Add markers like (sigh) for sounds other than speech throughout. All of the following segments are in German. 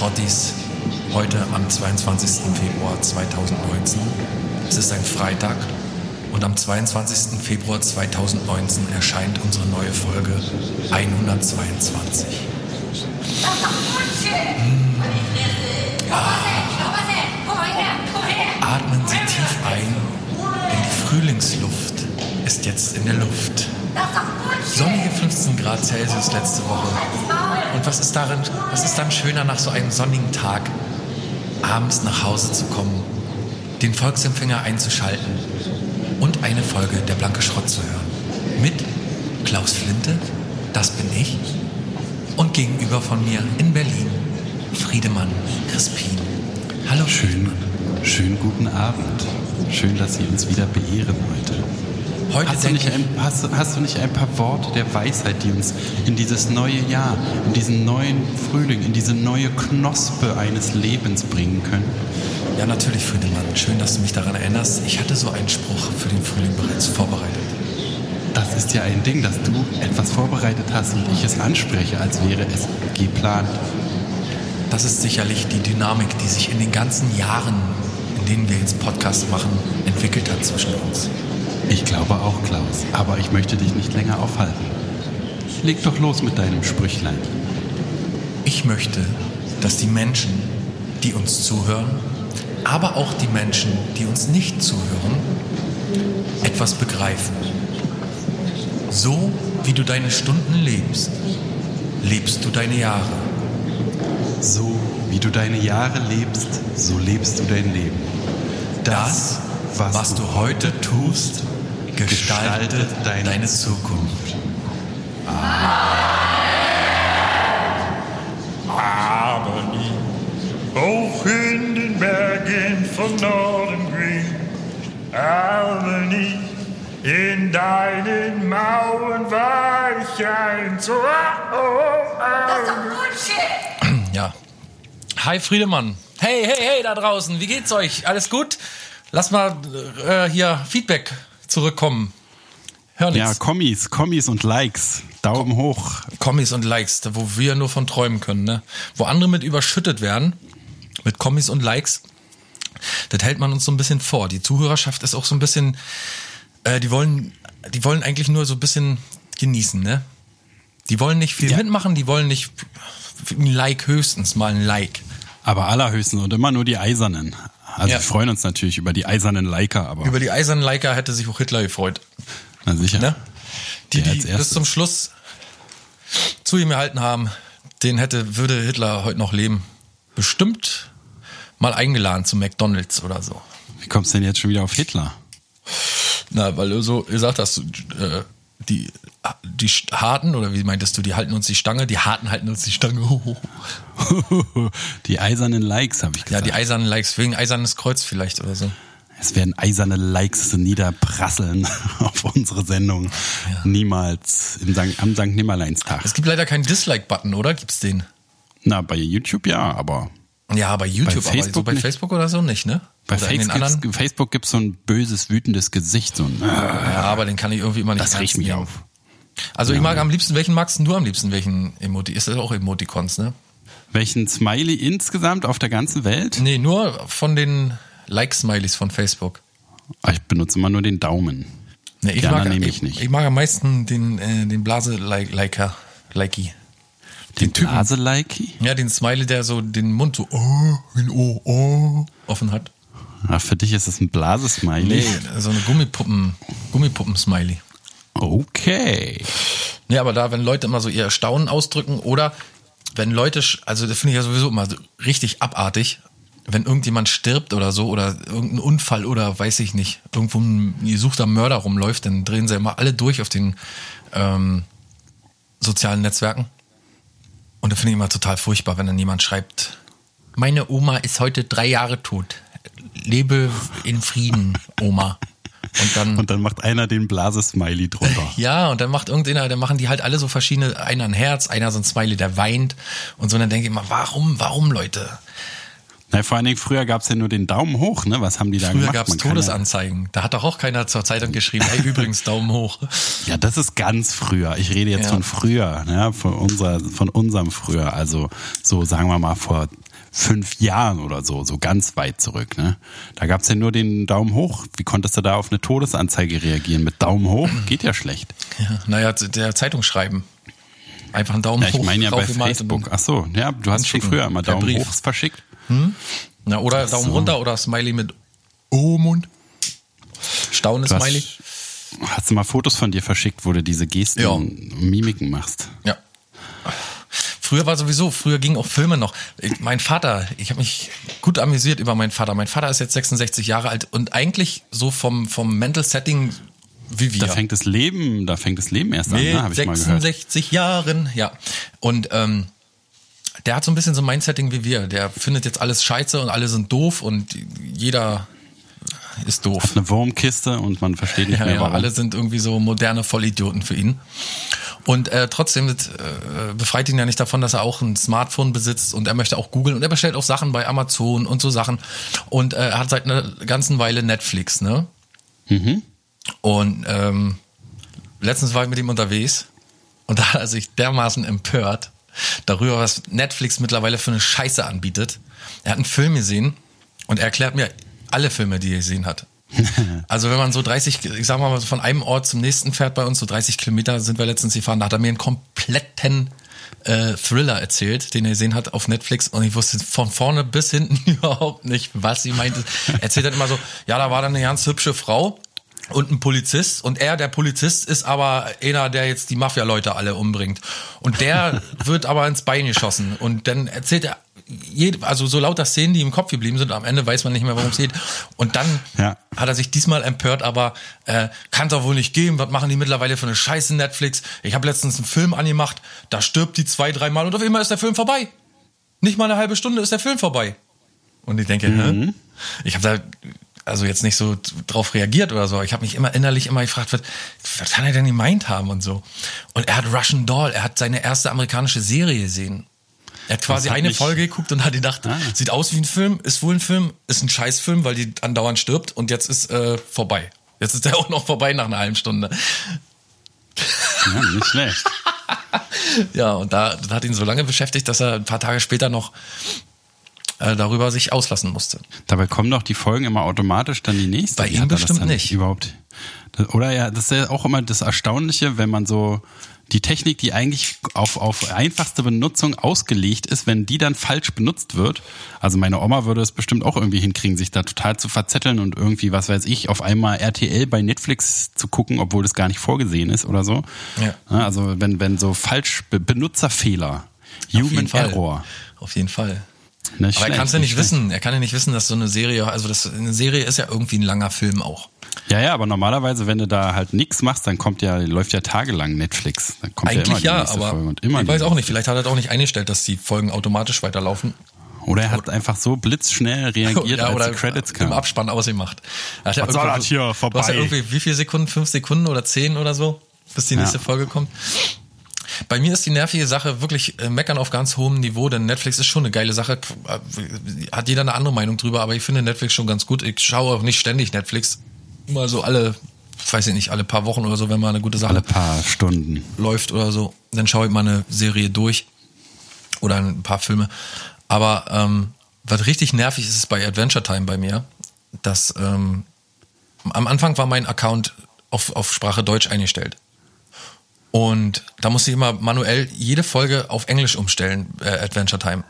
Schrottis. Heute am 22. Februar 2019. Es ist ein Freitag und am 22. Februar 2019 erscheint unsere neue Folge 122. Atmen Sie tief ein, denn die Frühlingsluft ist jetzt in der Luft. Sonnige 15 Grad Celsius letzte Woche. Und was ist darin, was ist dann schöner nach so einem sonnigen Tag, abends nach Hause zu kommen, den Volksempfänger einzuschalten und eine Folge der Blanke Schrott zu hören. Mit Klaus Flinte, das bin ich, und gegenüber von mir in Berlin Friedemann Crispin. Hallo Schön, schönen guten Abend. Schön, dass Sie uns wieder beehren heute. Heute Hast du, nicht ein, hast, hast du nicht ein paar Worte der Weisheit, die uns in dieses neue Jahr, in diesen neuen Frühling, in diese neue Knospe eines Lebens bringen können? Ja, natürlich, Friedemann. Schön, dass du mich daran erinnerst. Ich hatte so einen Spruch für den Frühling bereits vorbereitet. Das ist ja ein Ding, dass du etwas vorbereitet hast und ich es anspreche, als wäre es geplant. Das ist sicherlich die Dynamik, die sich in den ganzen Jahren, in denen wir jetzt Podcast machen, entwickelt hat zwischen uns. Ich glaube auch, Klaus. Aber ich möchte dich nicht länger aufhalten. Leg doch los mit deinem Sprüchlein. Ich möchte, dass die Menschen, die uns zuhören, aber auch die Menschen, die uns nicht zuhören, etwas begreifen. So wie du deine Stunden lebst, lebst du deine Jahre. So wie du deine Jahre lebst, so lebst du dein Leben. Das, was, du heute tust, gestaltet gestaltet deine, deine Zukunft. Aber nie, hoch in den Bergen von Norden grün, aber nie in deinen Mauern war ich ein so. Oh, oh, oh. Ja. Hi Friedemann. Hey, hey, hey da draußen. Wie geht's euch? Alles gut? Lass mal äh, hier Feedback zurückkommen. Hör Ja, nichts. Kommis, Kommis und Likes. Daumen hoch. Kommis und Likes, wo wir nur von träumen können, ne? Wo andere mit überschüttet werden, mit Kommis und Likes, das hält man uns so ein bisschen vor. Die Zuhörerschaft ist auch so ein bisschen, äh, die wollen, die wollen eigentlich nur so ein bisschen genießen, ne? Die wollen nicht viel Ja. mitmachen, die wollen nicht ein Like höchstens mal ein Like. Aber allerhöchstens und immer nur die Eisernen. Also Ja. wir freuen uns natürlich über die eisernen Liker, aber Über die eisernen Liker hätte sich auch Hitler gefreut. na sicher. Ne? Die, die bis zum Schluss zu ihm erhalten haben, den hätte, würde Hitler heute noch leben. Bestimmt mal eingeladen zu McDonalds oder so. Wie kommst du denn jetzt schon wieder auf Hitler? Na, weil du so gesagt hast, äh, die, die Harten, oder wie meintest du, die halten uns die Stange, die Harten halten uns die Stange. (laughs) die eisernen Likes, habe ich Ja, gesagt. die eisernen Likes, wegen eisernes Kreuz vielleicht oder so. es werden eiserne Likes niederprasseln (laughs) auf unsere Sendung. Niemals im Sankt, am Sankt Nimmerleinstag. Es gibt leider keinen Dislike-Button, oder? Gibt's den? Na, bei YouTube ja, aber Ja, bei YouTube, Bei aber so Facebook bei. Facebook oder so nicht, ne? bei oder Facebook anderen. Facebook gibt's so ein böses, wütendes Gesicht. So ein, Ja, aber den kann ich irgendwie immer nicht das riecht mich auf. Also ich mag am liebsten, welchen magst du am liebsten? Welchen Emoti? Ist das auch Emoticons, ne? Welchen Smiley insgesamt auf der ganzen Welt? Nee, nur von den Like-Smileys von Facebook. Ah, Ich benutze immer nur den Daumen. Nee, ich, mag, nehme ich, ich nicht. ich mag am meisten den, äh, den Blase-Liker. Likey. Den Blase-Likey? Ja, den Smiley, der so den Mund so oh, ein oh, oh, offen hat. Ach, für dich ist es ein Blase-Smiley? Nee, so eine Gummipuppen, Gummipuppen-Smiley. Okay. Nee, aber da, wenn Leute immer so ihr Staunen ausdrücken oder wenn Leute, also das finde ich ja sowieso immer so richtig abartig, wenn irgendjemand stirbt oder so oder irgendein Unfall oder weiß ich nicht, irgendwo ein gesuchter Mörder rumläuft, dann drehen sie immer alle durch auf den ähm, sozialen Netzwerken. Und da finde ich immer total furchtbar, wenn dann jemand schreibt, meine Oma ist heute drei Jahre tot. Lebe in Frieden, Oma. Und dann Und dann macht einer den Blase-Smiley drunter. (laughs) ja, und dann macht irgendeiner, dann machen die halt alle so verschiedene, einer ein Herz, einer so ein Smiley, der weint und so. Und dann denke ich immer, warum, warum, Leute? Na, vor allen Dingen, früher gab es ja nur den Daumen hoch, ne? Was haben die da Früher gemacht? gab es Todesanzeigen. Da hat doch auch keiner zur Zeitung geschrieben, ey, (laughs) übrigens, Daumen hoch. Ja, das ist ganz früher. Ich rede jetzt Ja. von früher, ne? von, unserer, von unserem früher. Also so, sagen wir mal, vor fünf Jahren oder so, so ganz weit zurück. Ne? Da gab es ja nur den Daumen hoch. Wie konntest du da auf eine Todesanzeige reagieren? Mit Daumen hoch? Geht ja schlecht. Ja, naja, der Zeitung schreiben. Einfach einen Daumen Ja, ich hoch. meine ja bei Facebook. Ach so, ja, du hast schon früher immer Daumen hoch verschickt. Na, oder Daumen so. runter oder Smiley mit O-Mund. Staune Du Smiley. hast, du mal Fotos von dir verschickt, wo du diese Gesten Ja. und Mimiken machst? Ja. Früher war sowieso, früher gingen auch Filme noch. Ich, mein Vater, ich habe mich gut amüsiert über meinen Vater. Mein Vater ist jetzt 66 Jahre alt und eigentlich so vom, vom Mental Setting wie wir. Da fängt das Leben, da fängt das Leben erst an, ne? Habe ich mal gehört. 66 Jahren, ja. Und ähm, der hat so ein bisschen so ein Mindsetting wie wir. Der findet jetzt alles scheiße und alle sind doof und jeder ist doof. Eine Wurmkiste und man versteht nicht Ja, mehr ja, warum. alle sind irgendwie so moderne Vollidioten für ihn. Und äh, trotzdem das, äh, befreit ihn ja nicht davon, dass er auch ein Smartphone besitzt und er möchte auch googeln und er bestellt auch Sachen bei Amazon und so Sachen. Und äh, er hat seit einer ganzen Weile Netflix, ne? Mhm. Und ähm, letztens war ich mit ihm unterwegs und da hat er sich dermaßen empört darüber, was Netflix mittlerweile für eine Scheiße anbietet. Er hat einen Film gesehen und er erklärt mir alle Filme, die er gesehen hat. (laughs) Also wenn man so 30, ich sag mal, von einem Ort zum nächsten fährt bei uns, so 30 Kilometer sind wir letztens gefahren, da hat er mir einen kompletten äh, Thriller erzählt, den er gesehen hat auf Netflix und ich wusste von vorne bis hinten (laughs) überhaupt nicht, was sie meinte. Er erzählt dann immer so, ja, da war dann eine ganz hübsche Frau und ein Polizist und er, der Polizist, ist aber einer, der jetzt die Mafia-Leute alle umbringt. Und der (laughs) wird aber ins Bein geschossen und dann erzählt er also so lauter Szenen, die im Kopf geblieben sind, am Ende weiß man nicht mehr, worum es geht. Und dann Ja. hat er sich diesmal empört, aber äh, kann doch wohl nicht geben. Was machen die mittlerweile für eine Scheiße Netflix? Ich habe letztens einen Film angemacht, da stirbt die zwei, dreimal und auf einmal ist der Film vorbei. Nicht mal eine halbe Stunde ist der Film vorbei. Und ich denke, hä? Ich habe da also jetzt nicht so drauf reagiert oder so. Ich habe mich immer innerlich immer gefragt, was, was kann er denn gemeint haben und so. Und er hat Russian Doll, er hat seine erste amerikanische Serie gesehen. Er hat quasi hat eine Folge geguckt und hat gedacht, Ah. sieht aus wie ein Film, ist wohl ein Film, ist ein Scheißfilm, weil die andauernd stirbt und jetzt ist äh, vorbei. Jetzt ist der (laughs) auch noch vorbei nach einer halben Stunde. Ja, nicht schlecht. (laughs) Ja, und da das hat ihn so lange beschäftigt, dass er ein paar Tage später noch äh, darüber sich auslassen musste. Dabei kommen doch die Folgen immer automatisch dann die nächste. Bei ihm bestimmt nicht. Überhaupt. Oder ja, das ist ja auch immer das Erstaunliche, wenn man so die Technik, die eigentlich auf, auf einfachste Benutzung ausgelegt ist, wenn die dann falsch benutzt wird. Also meine Oma würde es bestimmt auch irgendwie hinkriegen, sich da total zu verzetteln und irgendwie, was weiß ich, auf einmal RTL bei Netflix zu gucken, obwohl das gar nicht vorgesehen ist oder so. Ja. Also wenn, wenn so falsch Be Benutzerfehler, Auf Human Fall. Error. Auf jeden Fall. Nicht Aber er schlecht, kann es ja nicht schlecht. wissen. Er kann ja nicht wissen, dass so eine Serie, also das, eine Serie ist ja irgendwie ein langer Film auch. Ja, ja, aber normalerweise, wenn du da halt nichts machst, dann kommt ja, läuft ja tagelang Netflix. Dann kommt Eigentlich ja immer die ja, aber Folge und immer ich weiß auch nicht. Vielleicht hat er auch nicht eingestellt, dass die Folgen automatisch weiterlaufen. Oder er hat einfach so blitzschnell (laughs) reagiert, als die Credits im kamen. Abspann ausgemacht. Hat er Was soll das hier? Du hast ja Vorbei. irgendwie wie viele Sekunden? Fünf Sekunden oder zehn oder so, bis die nächste Ja. Folge kommt. Bei mir ist die nervige Sache wirklich äh, meckern auf ganz hohem Niveau, denn Netflix ist schon eine geile Sache. Äh, Hat jeder eine andere Meinung drüber, aber ich finde Netflix schon ganz gut. Ich schaue auch nicht ständig Netflix. Immer so alle, weiß ich nicht, alle paar Wochen oder so, wenn mal eine gute Sache Alle paar Stunden. läuft oder so, dann schaue ich mal eine Serie durch oder ein paar Filme. Aber ähm, was richtig nervig ist, ist bei Adventure Time bei mir, dass ähm, am Anfang war mein Account auf, auf Sprache Deutsch eingestellt. Und da musste ich immer manuell jede Folge auf Englisch umstellen, äh, Adventure Time.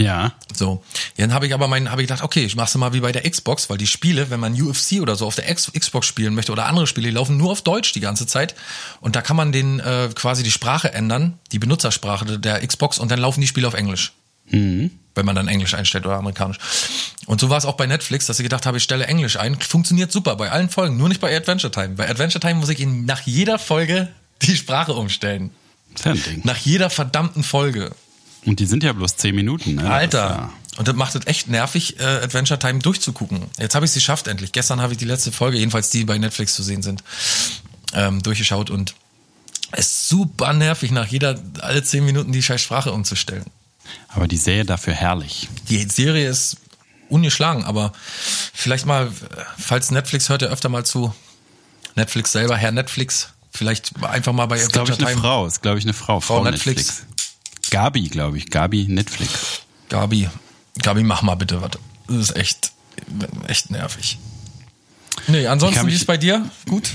Ja. So, dann habe ich aber meinen, habe ich gedacht, okay, ich mach's mal wie bei der Xbox, weil die Spiele, wenn man UFC oder so auf der X Xbox spielen möchte oder andere Spiele, die laufen nur auf Deutsch die ganze Zeit und da kann man den äh, quasi die Sprache ändern, die Benutzersprache der Xbox und dann laufen die Spiele auf Englisch. Wenn man dann Englisch einstellt oder amerikanisch. Und so war es auch bei Netflix, dass ich gedacht habe, ich stelle Englisch ein. Funktioniert super bei allen Folgen, nur nicht bei Adventure Time. Bei Adventure Time muss ich ihn nach jeder Folge die Sprache umstellen. Ding. Nach jeder verdammten Folge. Und die sind ja bloß zehn Minuten, ne? Das Alter. Ja, Und das macht es echt nervig, äh, Adventure Time durchzugucken. Jetzt habe ich es geschafft endlich. Gestern habe ich die letzte Folge, jedenfalls die bei Netflix zu sehen sind, ähm, durchgeschaut und es ist super nervig, nach jeder, alle zehn Minuten die scheiß Sprache umzustellen. Aber die Serie dafür herrlich. Die Serie ist ungeschlagen, aber vielleicht mal, falls Netflix hört ja öfter mal zu, Netflix selber, Herr Netflix, vielleicht einfach mal bei Ist, glaube ich, eine Time. Frau. Ist, glaube ich, eine Frau. Frau Netflix. Gabi, glaube ich. Gabi Netflix. Gabi, Gabi, mach mal bitte was. Das ist echt, echt nervig. Nee, ansonsten, wie ist bei dir? Gut?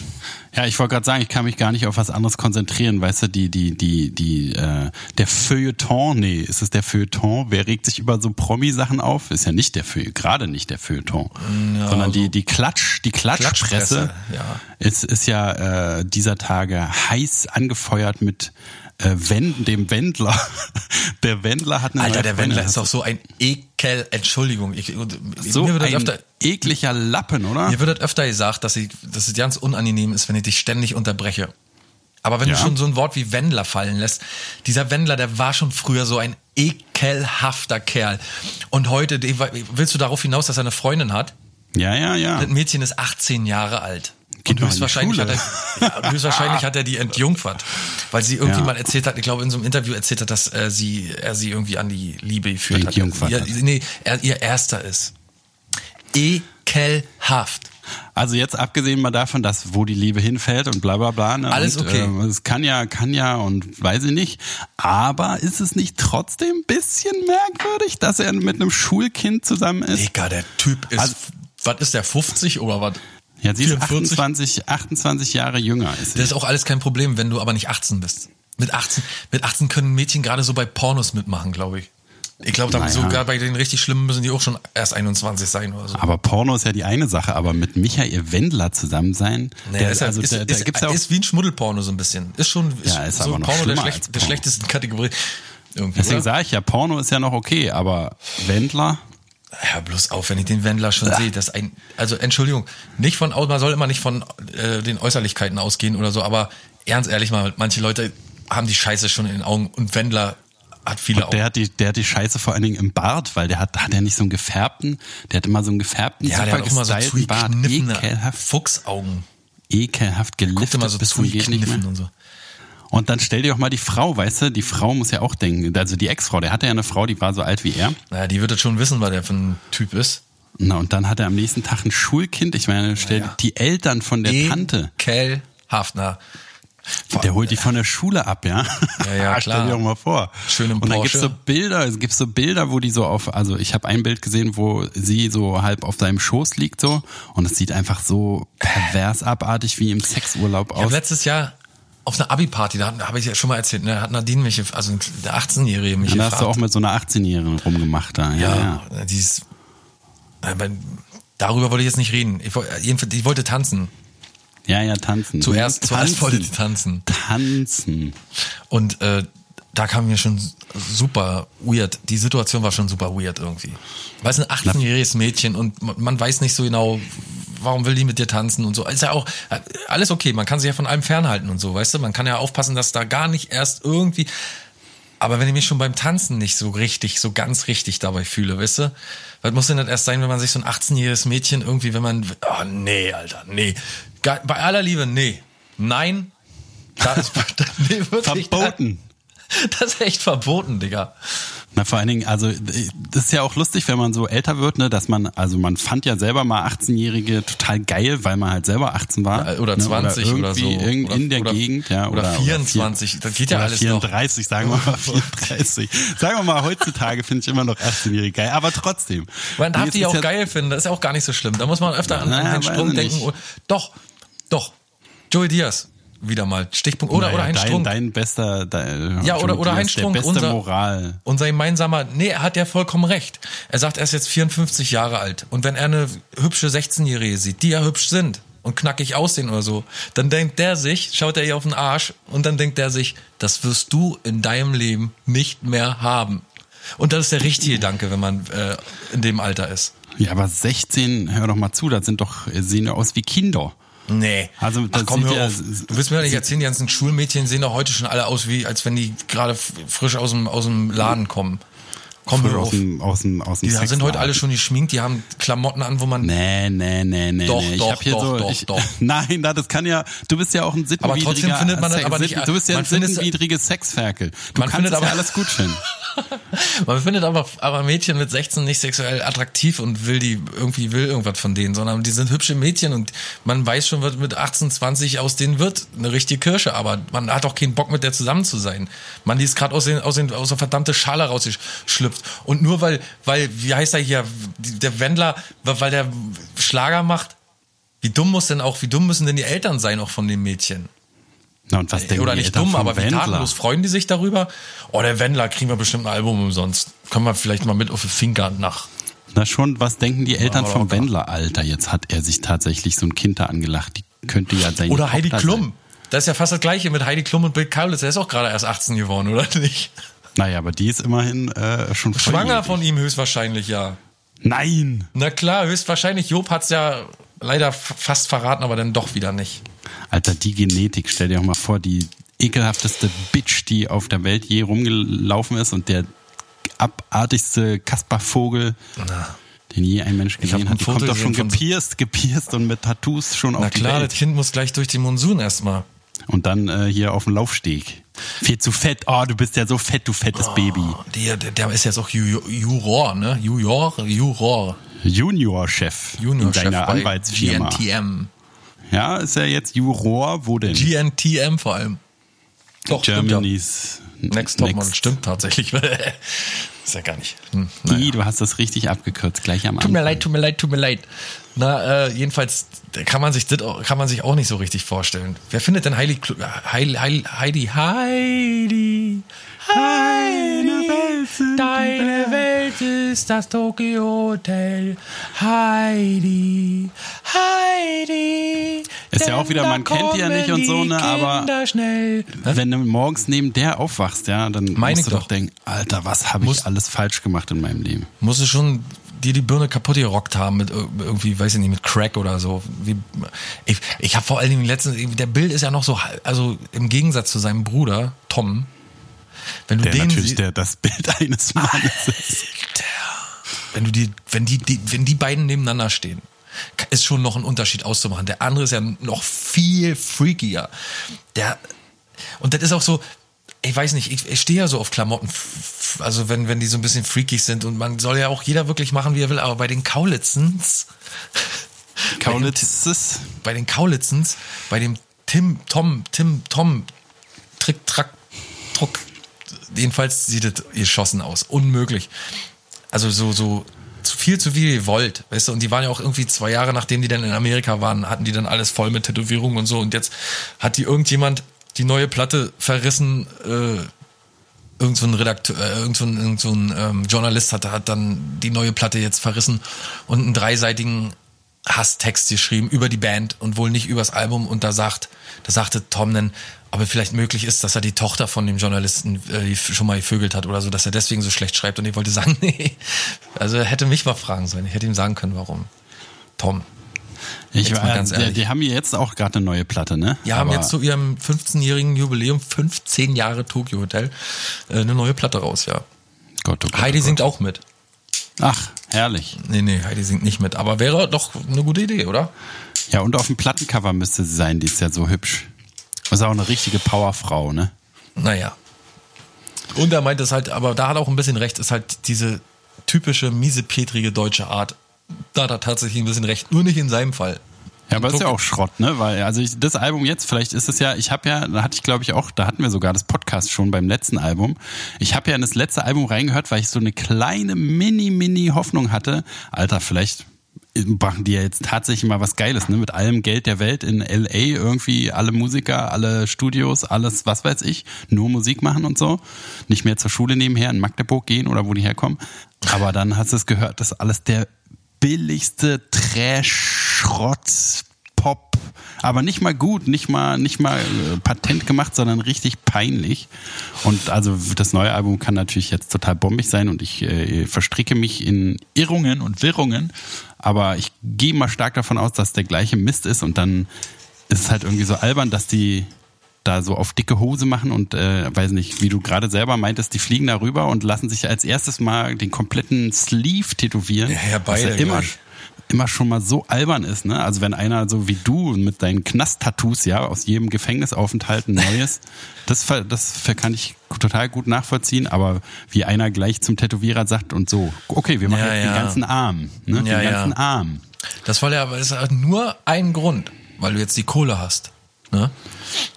Ja, ich wollte gerade sagen, ich kann mich gar nicht auf was anderes konzentrieren. Weißt du, die, die, die, die, äh, der Feuilleton, nee, ist es der Feuilleton? Wer regt sich über so Promi-Sachen auf? Ist ja nicht der Feuilleton, gerade nicht der Feuilleton. sondern die, die Klatsch, die Klatschpresse Klatschpresse, ja. ist, ist ja äh, dieser Tage heiß angefeuert mit äh, Wend, dem Wendler. (laughs) Der Wendler hat eine Alter, der Freundin. Wendler ist doch so ein Ekel, Entschuldigung. Ich, so mir wird ein öfter, ekliger Lappen, oder? Mir wird das öfter gesagt, dass, ich, dass es ganz unangenehm ist, wenn ich dich ständig unterbreche. Aber wenn Ja. du schon so ein Wort wie Wendler fallen lässt, dieser Wendler, der war schon früher so ein ekelhafter Kerl. Und heute, willst du darauf hinaus, dass er eine Freundin hat? Ja, ja, ja. Das Mädchen ist 18 Jahre alt. Geht und höchstwahrscheinlich hat, er, ja, höchstwahrscheinlich hat er die entjungfert. Weil sie irgendwie Ja. mal erzählt hat, ich glaube in so einem Interview erzählt hat, dass äh, sie, er sie irgendwie an die Liebe geführt hat. Entjungfert Ihr, hat. nee, er ihr erster ist. Ekelhaft. Also jetzt abgesehen mal davon, dass wo die Liebe hinfällt und bla bla bla. Ne? Alles und, okay. Äh, es kann ja, kann ja und weiß ich nicht. Aber ist es nicht trotzdem ein bisschen merkwürdig, dass er mit einem Schulkind zusammen ist? Digga, der Typ ist, Also- was ist der, 50 oder was? Ja, sie ist 44? 28, 28 Jahre jünger. Ist. Das ist auch alles kein Problem, wenn du aber nicht 18 bist. Mit 18, mit 18 können Mädchen gerade so bei Pornos mitmachen, glaube ich. Ich glaube, Naja. sogar bei den richtig schlimmen müssen die auch schon erst 21 sein oder so. Aber Porno ist ja die eine Sache, aber mit Michael Wendler zusammen sein, Nee, der, ist, also ist, da, da ist, gibt's ja auch ist wie ein Schmuddelporno so ein bisschen. Ist schon ist Ja, ist so aber noch Porno der, schlecht, als der Porno. schlechtesten Kategorie. Irgendwie, Deswegen sage ich ja, Porno ist ja noch okay, aber Wendler, Ja, bloß auf, wenn ich den Wendler schon sehe, das ein, also Entschuldigung, nicht von, man soll immer nicht von äh, den Äußerlichkeiten ausgehen oder so, aber ernst ehrlich mal, manche Leute haben die Scheiße schon in den Augen und Wendler hat viele der Augen. hat die, der hat die Scheiße vor allen Dingen im Bart, weil der hat, hat er nicht so einen gefärbten, der hat immer so einen gefärbten, Ja, der hat auch immer so Bart, ekelhaft, Fuchsaugen. ekelhaft Guckt geliftet immer so bis zum und so. Und dann stell dir doch mal die Frau, weißt du, die Frau muss ja auch denken, also die Ex-Frau, der hatte ja eine Frau, die war so alt wie er. Naja, die wird jetzt schon wissen, was der für ein Typ ist. Na, und dann hat er am nächsten Tag ein Schulkind. Ich meine, stell Naja. die Eltern von der Tante, Ekelhaft, na. der holt die von der Schule ab, ja. Ja, ja, (laughs) Stell klar. dir doch mal vor. Schön im Und dann Porsche. gibt's so Bilder, es gibt so Bilder, wo die so auf, also ich habe ein Bild gesehen, wo sie so halb auf seinem Schoß liegt so und es sieht einfach so pervers abartig wie im Sexurlaub Ich habe aus. letztes Jahr auf einer Abi-Party, da habe ich ja schon mal erzählt, ne, hat Nadine mich, also der 18-Jährige mich Und da hast du auch mit so einer 18-Jährigen rumgemacht da. Ja, ja. Ja, die ist, aber darüber wollte ich jetzt nicht reden. Ich, jedenfalls, die wollte tanzen. Ja, ja, tanzen. Zuerst, tanzen. zuerst wollte die tanzen. Tanzen. Und äh, da kam mir schon super weird. Die Situation war schon super weird irgendwie. Weil es ein 18-jähriges Mädchen und man, weiß nicht so genau, warum will die mit dir tanzen und so. Ist ja auch äh, alles okay. Man kann sich ja von allem fernhalten und so, weißt du? Man kann ja aufpassen, dass da gar nicht erst irgendwie. Aber wenn ich mich schon beim Tanzen nicht so richtig, so ganz richtig dabei fühle, weißt du? Was muss denn das erst sein, wenn man sich so ein 18-jähriges Mädchen irgendwie, wenn man, oh nee, Alter, nee. Bei aller Liebe, nee. Nein. Da ist, (laughs) nee, wirklich. Verboten. (laughs) Das ist echt verboten, Digga. Na, vor allen Dingen, also das ist ja auch lustig, wenn man so älter wird, ne, dass man, also man fand ja selber mal 18-Jährige total geil, weil man halt selber 18 war. Ja, oder ne, 20 oder, so. irgendwie irgend- oder, in der oder, Gegend, ja. Oder, 24, das geht ja oder alles noch. 34, sagen wir mal (laughs) 34. sagen wir mal, heutzutage finde ich immer noch 18-Jährige geil, aber trotzdem. Man darf die auch ja- geil finden, das ist ja auch gar nicht so schlimm. Da muss man öfter an, Naja, an den Sprung denken. Doch, doch. Joey Diaz, wieder mal. Stichpunkt. Oder, Naja, oder Heinz dein, Strunk. dein bester, dein, Ja, oder- oder der Strunk, beste unser- Moral. Unser gemeinsamer, nee, er hat ja vollkommen recht. Er sagt, er ist jetzt 54 Jahre alt. Und wenn er eine hübsche 16-Jährige sieht, die ja hübsch sind und knackig aussehen oder so, dann denkt der sich, schaut er ihr auf den Arsch und dann denkt er sich, das wirst du in deinem Leben nicht mehr haben. Und das ist der richtige Gedanke, wenn man äh, in dem Alter ist. Ja, aber 16, hör doch mal zu, das sind doch, sehen ja aus wie Kinder. Nee. Also, das Ach komm, hör ja- auf. Du willst mir doch nicht erzählen, die ganzen Schulmädchen sehen doch heute schon alle aus, wie als wenn die gerade frisch aus dem, aus dem Laden kommen. Komm, frisch hör aus dem, aus dem, aus dem Die sind Sexladen. heute alle schon geschminkt, die haben Klamotten an, wo man. Nee, nee, nee, nee. Doch, nee. ich doch, hier doch, so, doch, ich, doch. (laughs) Nein, na, das kann ja, du bist ja auch ein sittenwidriger, trotzdem findet man das Sex- aber nicht- du bist ja ein sittenwidriges Sexferkel. Du Man findet ja aber- alles gut finden. (laughs) Man findet aber, aber Mädchen mit 16 nicht sexuell attraktiv und will die irgendwie will irgendwas von denen, sondern die sind hübsche Mädchen und man weiß schon, was mit 18, 20 aus denen wird eine richtige Kirsche, aber man hat auch keinen Bock mit der zusammen zu sein. Man, die ist gerade aus, den, aus, den, aus der verdammte Schale rausgeschlüpft. Und nur weil, weil, wie heißt er hier, der Wendler, weil der Schlager macht, wie dumm muss denn auch, wie dumm müssen denn die Eltern sein auch von dem Mädchen? Na, und was denken Oder nicht dumm, aber wie tatenlos freuen die sich darüber? Oh, der Wendler kriegen wir bestimmt ein Album umsonst. Können wir vielleicht mal mit auf die Finger nach. Na schon, was denken die Eltern Aber vom. Wendler? Alter, jetzt hat er sich tatsächlich so ein Kind da angelacht. Die könnte ja sein. Oder Heidi Klum. Das ist ja fast das gleiche mit Heidi Klum und Bill Kaulitz. Der ist auch gerade erst 18 geworden, oder nicht? Naja, aber die ist immerhin äh, schon Schwanger von ihm höchstwahrscheinlich, ja. Nein! Na klar, höchstwahrscheinlich. Job hat's ja leider fast verraten, aber dann doch wieder nicht. Alter, die Genetik, stell dir auch mal vor, die ekelhafteste Bitch, die auf der Welt je rumgelaufen ist und der abartigste Kaspervogel, den je ein Mensch gesehen hat. Die Foto kommt doch schon gepierst, gepierst und mit Tattoos schon Na auf die klar, Welt. das Kind muss gleich durch die Monsun erstmal. Und dann äh, hier auf dem Laufsteg. Viel zu fett. Oh, du bist ja so fett, du fettes Baby. Der, der, ist jetzt auch Ju- Ju- Juror, ne? Juror, Juror. Junior-Chef Junior in deiner Anwaltsfirma. GNTM. Ja, ist er jetzt Juror? Wo denn? GNTM vor allem. Doch, stimmt ja. Germany's Next Top Model stimmt tatsächlich. (laughs) ist ja gar nicht. Hm, naja. I, du hast das richtig abgekürzt, gleich am Tut mir Anfang. leid, tut mir leid, tut mir leid. Na, äh, jedenfalls kann man sich das auch, kann man sich auch nicht so richtig vorstellen. Wer findet denn Heidi, Klu- Heidi, Heidi, Heidi, Heidi, Heidi, deine Welt ist das Tokyo Hotel. Heidi, Heidi. Ist ja auch denn wieder, da man kennt die ja nicht und so, ne, aber-. Wenn du morgens neben der aufwachst, ja, dann Meine musst du doch doch. denken, Alter, was habe ich alles falsch gemacht in meinem Leben? Muss es schon dir die Birne kaputt gerockt haben mit ir- irgendwie, weiß ich nicht, mit Crack oder so. Wie, ich ich habe vor allen Dingen letztens, der Bild ist ja noch so, also im Gegensatz zu seinem Bruder, Tom, wenn du Der den natürlich der, das Bild eines Mannes ist. wenn du die, wenn die, die, wenn die beiden nebeneinander stehen, ist schon noch ein Unterschied auszumachen. Der andere ist ja noch viel freakier. Der, und das ist auch so, ich weiß nicht, ich, ich stehe ja so auf Klamotten, also wenn, wenn die so ein bisschen freakig sind und man soll ja auch jeder wirklich machen, wie er will, aber bei den Kaulitzens, Kaulitzes. bei den Kaulitzens, bei dem Tim, Tom, Tim, Tom, Trick, Track, Druck, jedenfalls sieht es geschossen aus. Unmöglich. Also so, so viel zu viel gewollt, weißt du, und die waren ja auch irgendwie zwei Jahre, nachdem die dann in Amerika waren, hatten die dann alles voll mit Tätowierungen und so und jetzt hat die irgendjemand die neue Platte verrissen, äh, irgend so ein Redakteur, äh, irgend so ein, irgend so ein ähm, Journalist hat, hat dann die neue Platte jetzt verrissen und einen dreiseitigen Hasstext geschrieben über die Band und wohl nicht übers Album und da sagt, da sagte Tom dann, aber vielleicht möglich ist, dass er die Tochter von dem Journalisten äh, schon mal gevögelt hat oder so, dass er deswegen so schlecht schreibt und ich wollte sagen, (laughs) nee, also er hätte mich mal fragen sollen, ich hätte ihm sagen können, warum. Tom. Ich war, ganz die, ehrlich. die haben jetzt auch gerade eine neue Platte, ne? Die haben jetzt zu ihrem 15-jährigen Jubiläum, 15 Jahre Tokyo Hotel, äh, eine neue Platte raus, ja. Gott, oh Gott, Heidi oh singt Gott. auch mit. Ach, herrlich. Nee, nee, Heidi singt nicht mit. Aber wäre doch eine gute Idee, oder? Ja, und auf dem Plattencover müsste sie sein, die ist ja so hübsch. Ist auch eine richtige Powerfrau, ne? Naja. Und er meint es halt, aber da hat er auch ein bisschen recht, ist halt diese typische miesepetrige deutsche Art. Da hat er tatsächlich ein bisschen recht, nur nicht in seinem Fall. Ja, aber ist ja auch Schrott, ne? Weil, also ich, das Album jetzt, vielleicht ist es ja, ich habe ja, da hatte ich glaube ich auch, da hatten wir sogar das Podcast schon beim letzten Album. Ich habe ja in das letzte Album reingehört, weil ich so eine kleine mini, mini Hoffnung hatte. Alter, vielleicht machen die ja jetzt tatsächlich mal was Geiles, ne? Mit allem Geld der Welt in LA irgendwie alle Musiker, alle Studios, alles, was weiß ich, nur Musik machen und so. Nicht mehr zur Schule nebenher in Magdeburg gehen oder wo die herkommen. Aber dann hast du es gehört, das ist alles der billigste Trash, Schrott, Pop, aber nicht mal gut, nicht mal, nicht mal äh, patent gemacht, sondern richtig peinlich. Und also das neue Album kann natürlich jetzt total bombig sein und ich äh, verstricke mich in Irrungen und Wirrungen, aber ich gehe mal stark davon aus, dass der gleiche Mist ist und dann ist es halt irgendwie so albern, dass die da so auf dicke Hose machen und äh, weiß nicht, wie du gerade selber meintest, die fliegen da rüber und lassen sich als erstes mal den kompletten Sleeve tätowieren. Ja, ja, beide ja immer, gleich. immer schon mal so albern ist, ne? Also wenn einer so wie du mit deinen Knast-Tattoos, ja, aus jedem Gefängnisaufenthalt ein neues, (laughs) das, das kann ich total gut nachvollziehen, aber wie einer gleich zum Tätowierer sagt und so, okay, wir machen Ja, jetzt ja. den ganzen Arm, ne? Den ganzen Arm. Das war ja aber ist halt nur ein Grund, weil du jetzt die Kohle hast. Ne?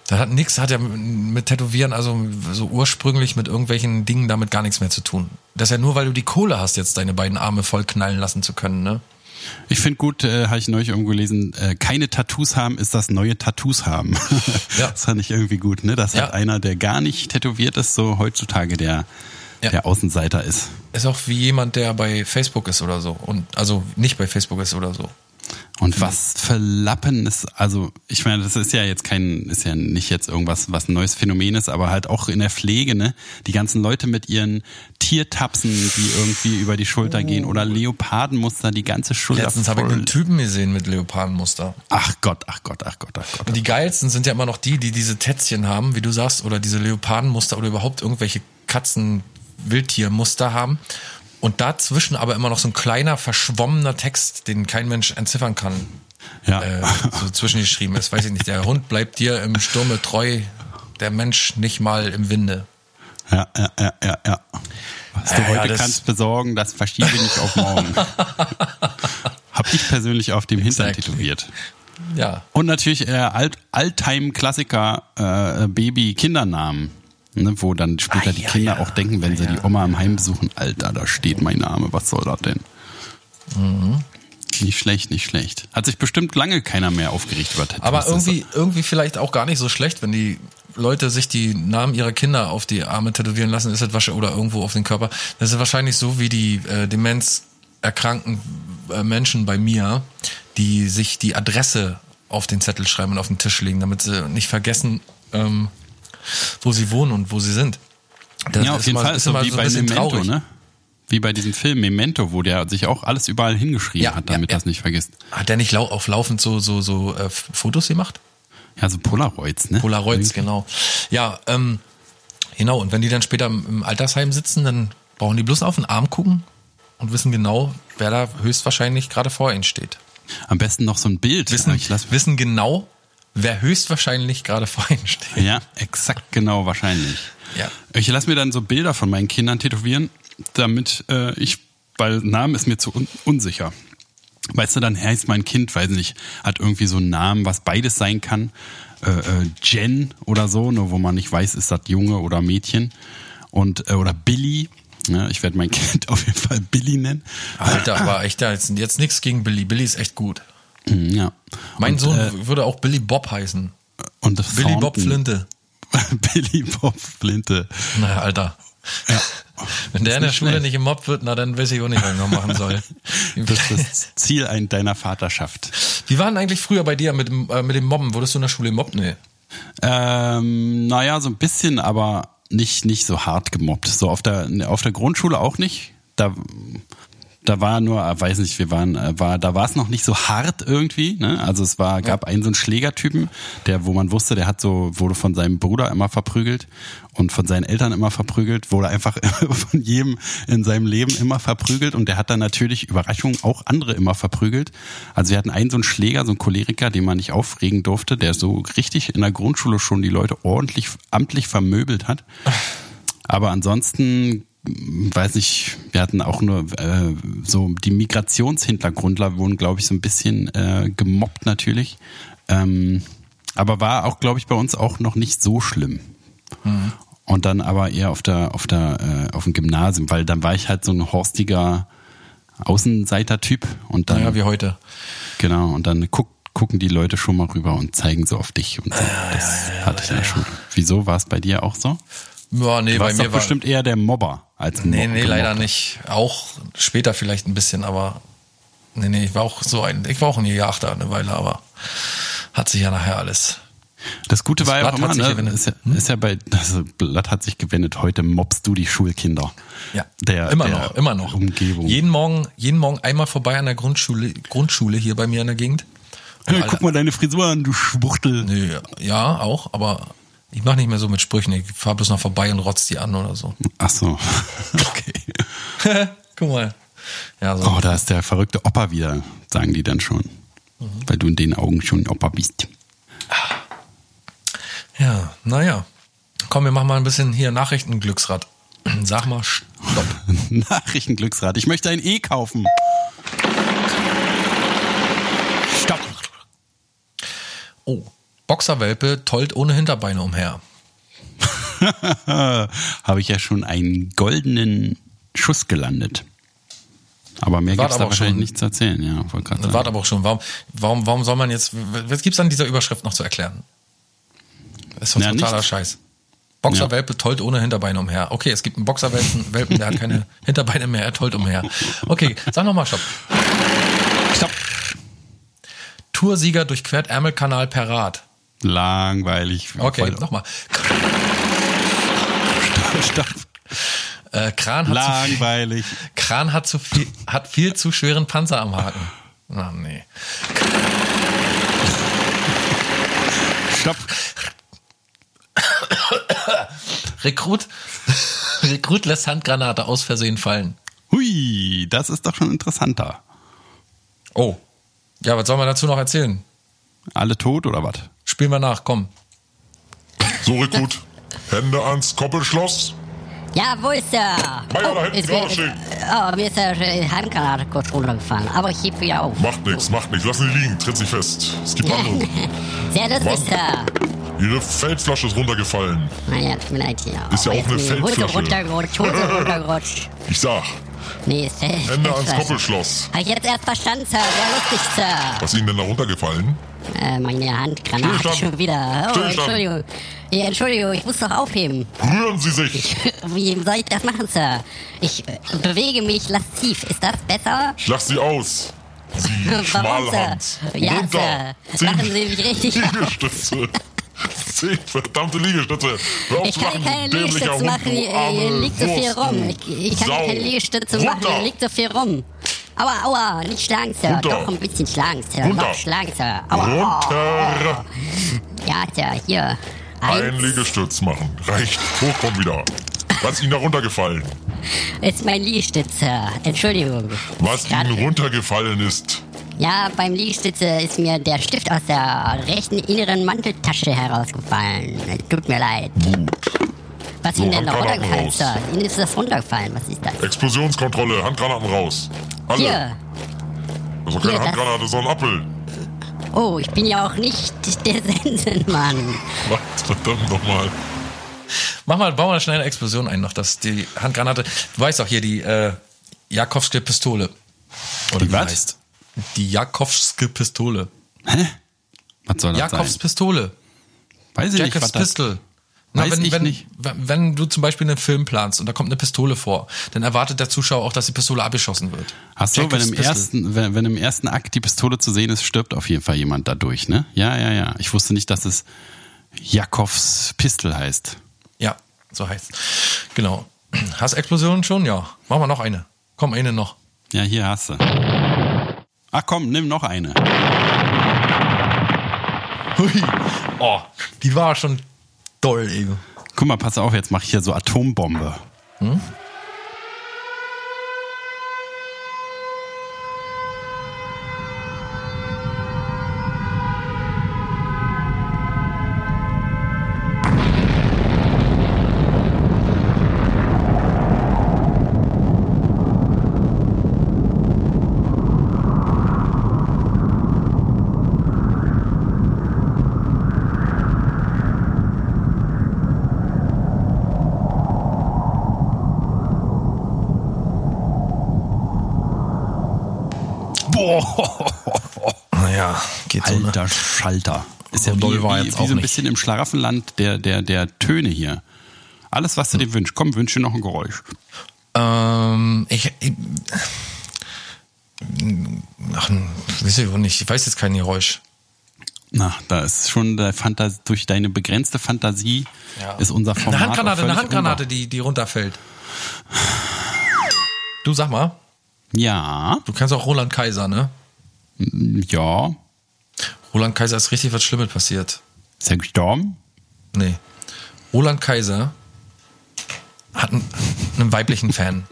Das hat nichts, hat ja mit Tätowieren, also so ursprünglich mit irgendwelchen Dingen damit gar nichts mehr zu tun. Das ist ja nur, weil du die Kohle hast, jetzt deine beiden Arme voll knallen lassen zu können, ne? Ich finde gut, äh, habe ich neulich irgendwo gelesen, äh, keine Tattoos haben ist das neue Tattoos haben. (laughs) Ja. Das fand ich irgendwie gut, ne? Das Ja. hat einer, der gar nicht tätowiert ist, so heutzutage der, Ja. der Außenseiter ist. Ist auch wie jemand, der bei Facebook ist oder so. Und also nicht bei Facebook ist oder so. Und was für Lappen ist, also ich meine, das ist ja jetzt kein, ist ja nicht jetzt irgendwas, was ein neues Phänomen ist, aber halt auch in der Pflege, ne? Die ganzen Leute mit ihren Tiertapsen, die irgendwie über die Schulter gehen oder Leopardenmuster, die ganze Schulter. Oh. Letztens habe ich einen Typen gesehen mit Leopardenmuster. Ach Gott, ach Gott, ach Gott, ach Gott. Und die geilsten sind ja immer noch die, die diese Tätzchen haben, wie du sagst, oder diese Leopardenmuster oder überhaupt irgendwelche Katzen-Wildtiermuster haben. Und dazwischen aber immer noch so ein kleiner, verschwommener Text, den kein Mensch entziffern kann, Ja. äh, so zwischengeschrieben ist. Weiß ich nicht. Der Hund bleibt dir im Sturme treu, der Mensch nicht mal im Winde. Ja, ja, ja, ja, ja. Was du Ja, ja, heute das- kannst besorgen, das verschiebe nicht auf morgen. (laughs) Hab ich persönlich auf dem Hintern Exactly. tätowiert. Ja. Und natürlich äh, Alt Alltime-Klassiker äh, Baby-Kindernamen. Ne, wo dann später Ah, die ja, Kinder ja. auch denken, wenn sie Ja, die. Oma im Heim besuchen, Alter, da steht mein Name, was soll das denn? Mhm. Nicht schlecht, nicht schlecht. Hat sich bestimmt lange keiner mehr aufgeregt über Tattoos. Aber irgendwie, irgendwie vielleicht auch gar nicht so schlecht, wenn die Leute sich die Namen ihrer Kinder auf die Arme tätowieren lassen, ist das wahrscheinlich, oder irgendwo auf den Körper. Das ist wahrscheinlich so wie die äh, demenzerkrankten äh, Menschen bei mir, die sich die Adresse auf den Zettel schreiben und auf den Tisch legen, damit sie nicht vergessen, ähm, wo sie wohnen und wo sie sind. Das ja, auf jeden immer- Fall ist so wie ein bei bisschen Memento, traurig. ne? Wie bei diesem Film Memento, wo der sich auch alles überall hingeschrieben Ja, hat, ja, damit ja. er es nicht vergisst. Hat der nicht lau auf laufend so, so, so äh, Fotos gemacht? Ja, so Polaroids, ne? Polaroids, genau. Ja, ähm, genau. Und wenn die dann später im im Altersheim sitzen, dann brauchen die bloß auf den Arm gucken und wissen genau, wer da höchstwahrscheinlich gerade vor ihnen steht. Am besten noch so ein Bild. Wissen, Ich lass, wissen genau, wer höchstwahrscheinlich gerade vor ihnen steht. ja, exakt genau, wahrscheinlich. Ja. Ich lasse mir dann so Bilder von meinen Kindern tätowieren, damit äh, ich, weil Namen ist mir zu un unsicher. Weißt du, dann heißt mein Kind, weiß nicht, hat irgendwie so einen Namen, was beides sein kann. Äh, äh, Jen oder so, ne, wo man nicht weiß, ist das Junge oder Mädchen. Und, äh, oder Billy. Ja, ich werde mein (laughs) Kind auf jeden Fall Billy nennen. Alter, aber echt, da jetzt, jetzt nichts gegen Billy. Billy ist echt gut. Mhm, Ja. Mein und, Sohn Äh, würde auch Billy Bob heißen. und das Billy Bob Flinte. (laughs) Billy Bob Flinte. Na, Alter. Wenn der in der Schule schlecht. nicht gemobbt wird, na dann weiß ich auch nicht, was ich noch machen soll. (laughs) Das ist das Ziel ein deiner Vaterschaft. Wie war denn eigentlich früher bei dir mit dem, äh, mit dem Mobben? Wurdest du in der Schule gemobbt? Nee. Ähm, naja, so ein bisschen, aber nicht, nicht so hart gemobbt. So auf der, auf der Grundschule auch nicht. Da, da war nur, äh, weiß nicht, wir waren, äh, war, da war es noch nicht so hart irgendwie. Ne? Also es war, gab einen so einen Schlägertypen, der, wo man wusste, der hat so, wurde von seinem Bruder immer verprügelt und von seinen Eltern immer verprügelt, wurde einfach (laughs) von jedem in seinem Leben immer verprügelt und der hat dann natürlich, Überraschung, auch andere immer verprügelt. Also wir hatten einen so einen Schläger, so einen Choleriker, den man nicht aufregen durfte, der so richtig in der Grundschule schon die Leute ordentlich amtlich vermöbelt hat. Aber ansonsten, weiß nicht, wir hatten auch nur äh, so die Migrationshintergrundler wurden, glaube ich, so ein bisschen äh, gemobbt natürlich. Ähm, aber war auch, glaube ich, bei uns auch noch nicht so schlimm. Und dann aber eher auf der, auf der, äh, auf dem Gymnasium, weil dann war ich halt so ein horstiger Außenseiter-Typ und dann, Naja, wie heute. genau, und dann guck, gucken die Leute schon mal rüber und zeigen so auf dich und so. Das hatte ich der Schule. Wieso war es bei dir auch so? Ja, nee, Du bei mir doch war. bestimmt eher der Mobber als Nee, Mo- nee, leider Gemobbter. nicht. Auch später vielleicht ein bisschen, aber nee, nee, ich war auch so ein, ich war auch ein Gejachter eine Weile, aber hat sich ja nachher alles. Das Gute war ja Blatt auch immer, ne, ist, ja, ist ja bei, das Blatt hat sich gewendet. Heute mobst du die Schulkinder. Ja, der, immer der noch, immer noch. Umgebung. Jeden Morgen, jeden Morgen einmal vorbei an der Grundschule, Grundschule hier bei mir in der Gegend. Hey, guck mal deine Frisur an, du Schwuchtel. Nee, ja, auch, aber Ich mach nicht mehr so mit Sprüchen. Ich fahr bloß noch vorbei und rotz die an oder so. Ach so. (laughs) Okay. (laughs) Guck mal. Ja, so. Oh, da ist der verrückte Opa wieder, sagen die dann schon. Weil du in den Augen schon Opa bist. Ja, naja. Komm, wir machen mal ein bisschen hier Nachrichtenglücksrad. (clears throat) Sag mal, stopp. (laughs) Nachrichtenglücksrad. Ich möchte ein E kaufen. Stopp. Oh, Boxerwelpe tollt ohne Hinterbeine umher. (laughs) Habe ich ja schon einen goldenen Schuss gelandet. Aber mehr Wart gibt's da wahrscheinlich schon- nichts zu erzählen. Ja. Warte aber auch schon. Warum, warum, warum soll man jetzt, was gibt's an dieser Überschrift noch zu erklären? Das ist doch Ja, totaler nichts. Scheiß. Boxerwelpe tollt ohne Hinterbeine umher. Okay, es gibt einen Boxerwelpen, Welpen, der hat keine (laughs) Hinterbeine mehr, er tollt umher. Okay, sag nochmal Stopp. Stopp. Toursieger durchquert Ärmelkanal per Rad. Langweilig. Okay, nochmal. Stopp. Äh, Kran, hat zu viel, Langweilig. Kran hat, zu viel, hat viel zu schweren Panzer am Haken. Na, nee. Stopp. Rekrut, Rekrut lässt Handgranate aus Versehen fallen. Hui, das ist doch schon interessanter. Oh. Ja, was soll man dazu noch erzählen? Alle tot oder was? Spielen wir nach, komm. So, Rekrut. Hände ans Koppelschloss. Jawohl, Sir. Meier, da hinten ist mir, gerade stehen. oh, mir ist der Handgranate kurz runtergefallen, aber ich heb wieder auf. Macht nichts, macht nichts. Lass ihn liegen, tritt sich fest. Es gibt andere. (laughs) Sehr lustig, Mann. Sir. Ihre Feldflasche ist runtergefallen. Naja, tut mir leid hier. Ist ja Oh, auch eine mir Hose Feldflasche. runtergerutscht, Hose runtergerutscht. Ich sag, Nee, ist äh, Hände ans. Koppelschloss. (laughs) Hab ich jetzt erst verstanden, Sir. Sehr lustig, Sir. Was ist Ihnen denn da runtergefallen? Äh, meine Handgranate schon wieder. Oh, Stillstand. Entschuldigung. Ja, Entschuldigung, ich muss doch aufheben. Rühren Sie sich! Wie soll ich das machen, Sir? Ich äh, bewege mich lasziv. Ist das besser? Ich lach Sie aus. Sie (laughs) Warum, Schmalhand. Sir? Ja, Runter. Sir. Lachen Sie mich richtig. (laughs) Liegestütze. Zehn verdammte Liegestütze. Hör Ich kann keine Liegestütze Hund, machen, hier, hier liegt so viel rum. Ich, ich kann Sau. keine Liegestütze machen, hier liegt so viel rum. Aua, aua, nicht schlagen, Sir. Runter. Doch ein bisschen schlagen, Sir. Runter. Noch schlagen, Sir. Aua. Runter. Ja, Sir, hier. Ein Eins Liegestütz machen. Reicht. Hochkommen wieder. Was ist Ihnen da runtergefallen? ist mein Liegestütz, Sir. Entschuldigung. Was Ihnen runtergefallen ist? Ja, beim Liegestütze ist mir der Stift aus der rechten inneren Manteltasche herausgefallen. Tut mir leid. Gut. Was So, Ihnen denn da runtergefallen, raus. Sir? Ihnen ist das runtergefallen. Was ist das? Explosionskontrolle. Handgranaten raus. Alle. Hier. Das ist doch keine Hier, das- Handgranate, sondern Apfel. Oh, ich bin ja auch nicht der (laughs) Sensenmann. Was? Verdammt nochmal. Mach mal, bau mal schnell eine Explosion ein, noch, dass die Handgranate. Du weißt doch hier die äh, Jakowske Pistole. Oder Die wie was? heißt? Die Jakowske Pistole. Hä? Was soll das Jakobs sein? Pistole. Weiß ich nicht, Jacobs was das Pistol. Na, Weiß wenn, ich wenn, nicht. wenn wenn du zum Beispiel einen Film planst und da kommt eine Pistole vor, dann erwartet der Zuschauer auch, dass die Pistole abgeschossen wird. Ach so, wenn Jacobs im, Pistol. ersten, wenn, wenn im ersten Akt die Pistole zu sehen ist, stirbt auf jeden Fall jemand dadurch, ne? Ja, ja, ja. Ich wusste nicht, dass es Jakobs Pistol heißt. Ja, so heißt Genau. (clears throat) Hast Explosionen schon? Ja. Machen wir noch eine. Komm, eine noch. Ja, hier hast du. Ach komm, nimm noch eine. Hui. Oh, die war schon doll eben. Guck mal, pass auf, jetzt mach ich hier so Atombombe. Boah, Naja, geht so. Ne? alter Schalter. Ist ja So wie, doll war wie, jetzt wie auch so ein nicht. bisschen im Schlaraffenland der, der, der Töne hier. Alles, was du dir wünschst. Komm, wünsch dir noch ein Geräusch. Ähm, ich, ich ach, weiß ich auch nicht. Ich weiß jetzt kein Geräusch. Na, da ist schon der Fantas durch deine begrenzte Fantasie ist unser Format. Eine Handgranate, eine Handgranate, die, die runterfällt. Du sag mal, Ja, du kennst auch Roland Kaiser, ne? Ja. Roland Kaiser ist richtig was Schlimmes passiert. Ist er gestorben? Nee. Roland Kaiser hat einen, einen weiblichen Fan.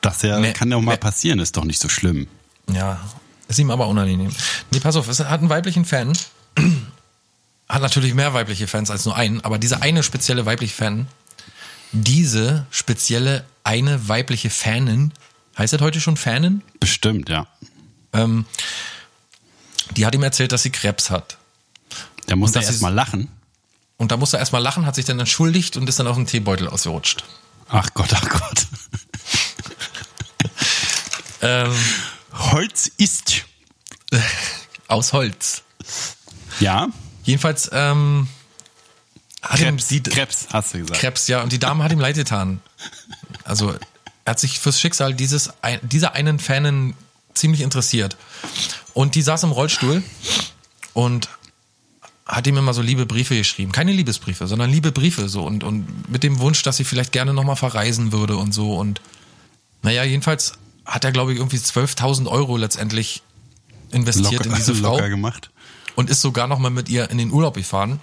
Das ja, Mehr- kann ja auch mal mehr- passieren, ist doch nicht so schlimm. Ja, ist ihm aber unangenehm. Nee, pass auf, es hat einen weiblichen Fan. (clears throat) Hat natürlich mehr weibliche Fans als nur einen, aber dieser eine spezielle weibliche Fan, diese spezielle eine weibliche Fanin, heißt das heute schon Fanin? Bestimmt, ja. Ähm, die hat ihm erzählt, dass sie Krebs hat. Der muss Und ja das erst ist- mal lachen. Und da musste er erstmal lachen, hat sich dann entschuldigt und ist dann auf den Teebeutel ausgerutscht. Ach Gott, ach Gott. (laughs) Ähm, Holz ist. (laughs) aus Holz. Ja, Jedenfalls, ähm, hat ihm Krebs, die, Krebs, hast du gesagt. Krebs, ja, und die Dame hat ihm leid getan. Also, er hat sich fürs Schicksal dieses, dieser einen Fanin ziemlich interessiert. Und die saß im Rollstuhl und hat ihm immer so liebe Briefe geschrieben. Keine Liebesbriefe, sondern liebe Briefe so und, und mit dem Wunsch, dass sie vielleicht gerne nochmal verreisen würde und so. Und naja, jedenfalls hat er, glaube ich, irgendwie 12.000 Euro letztendlich investiert in diese (laughs) Frau locker gemacht. und ist sogar noch mal mit ihr in den Urlaub gefahren.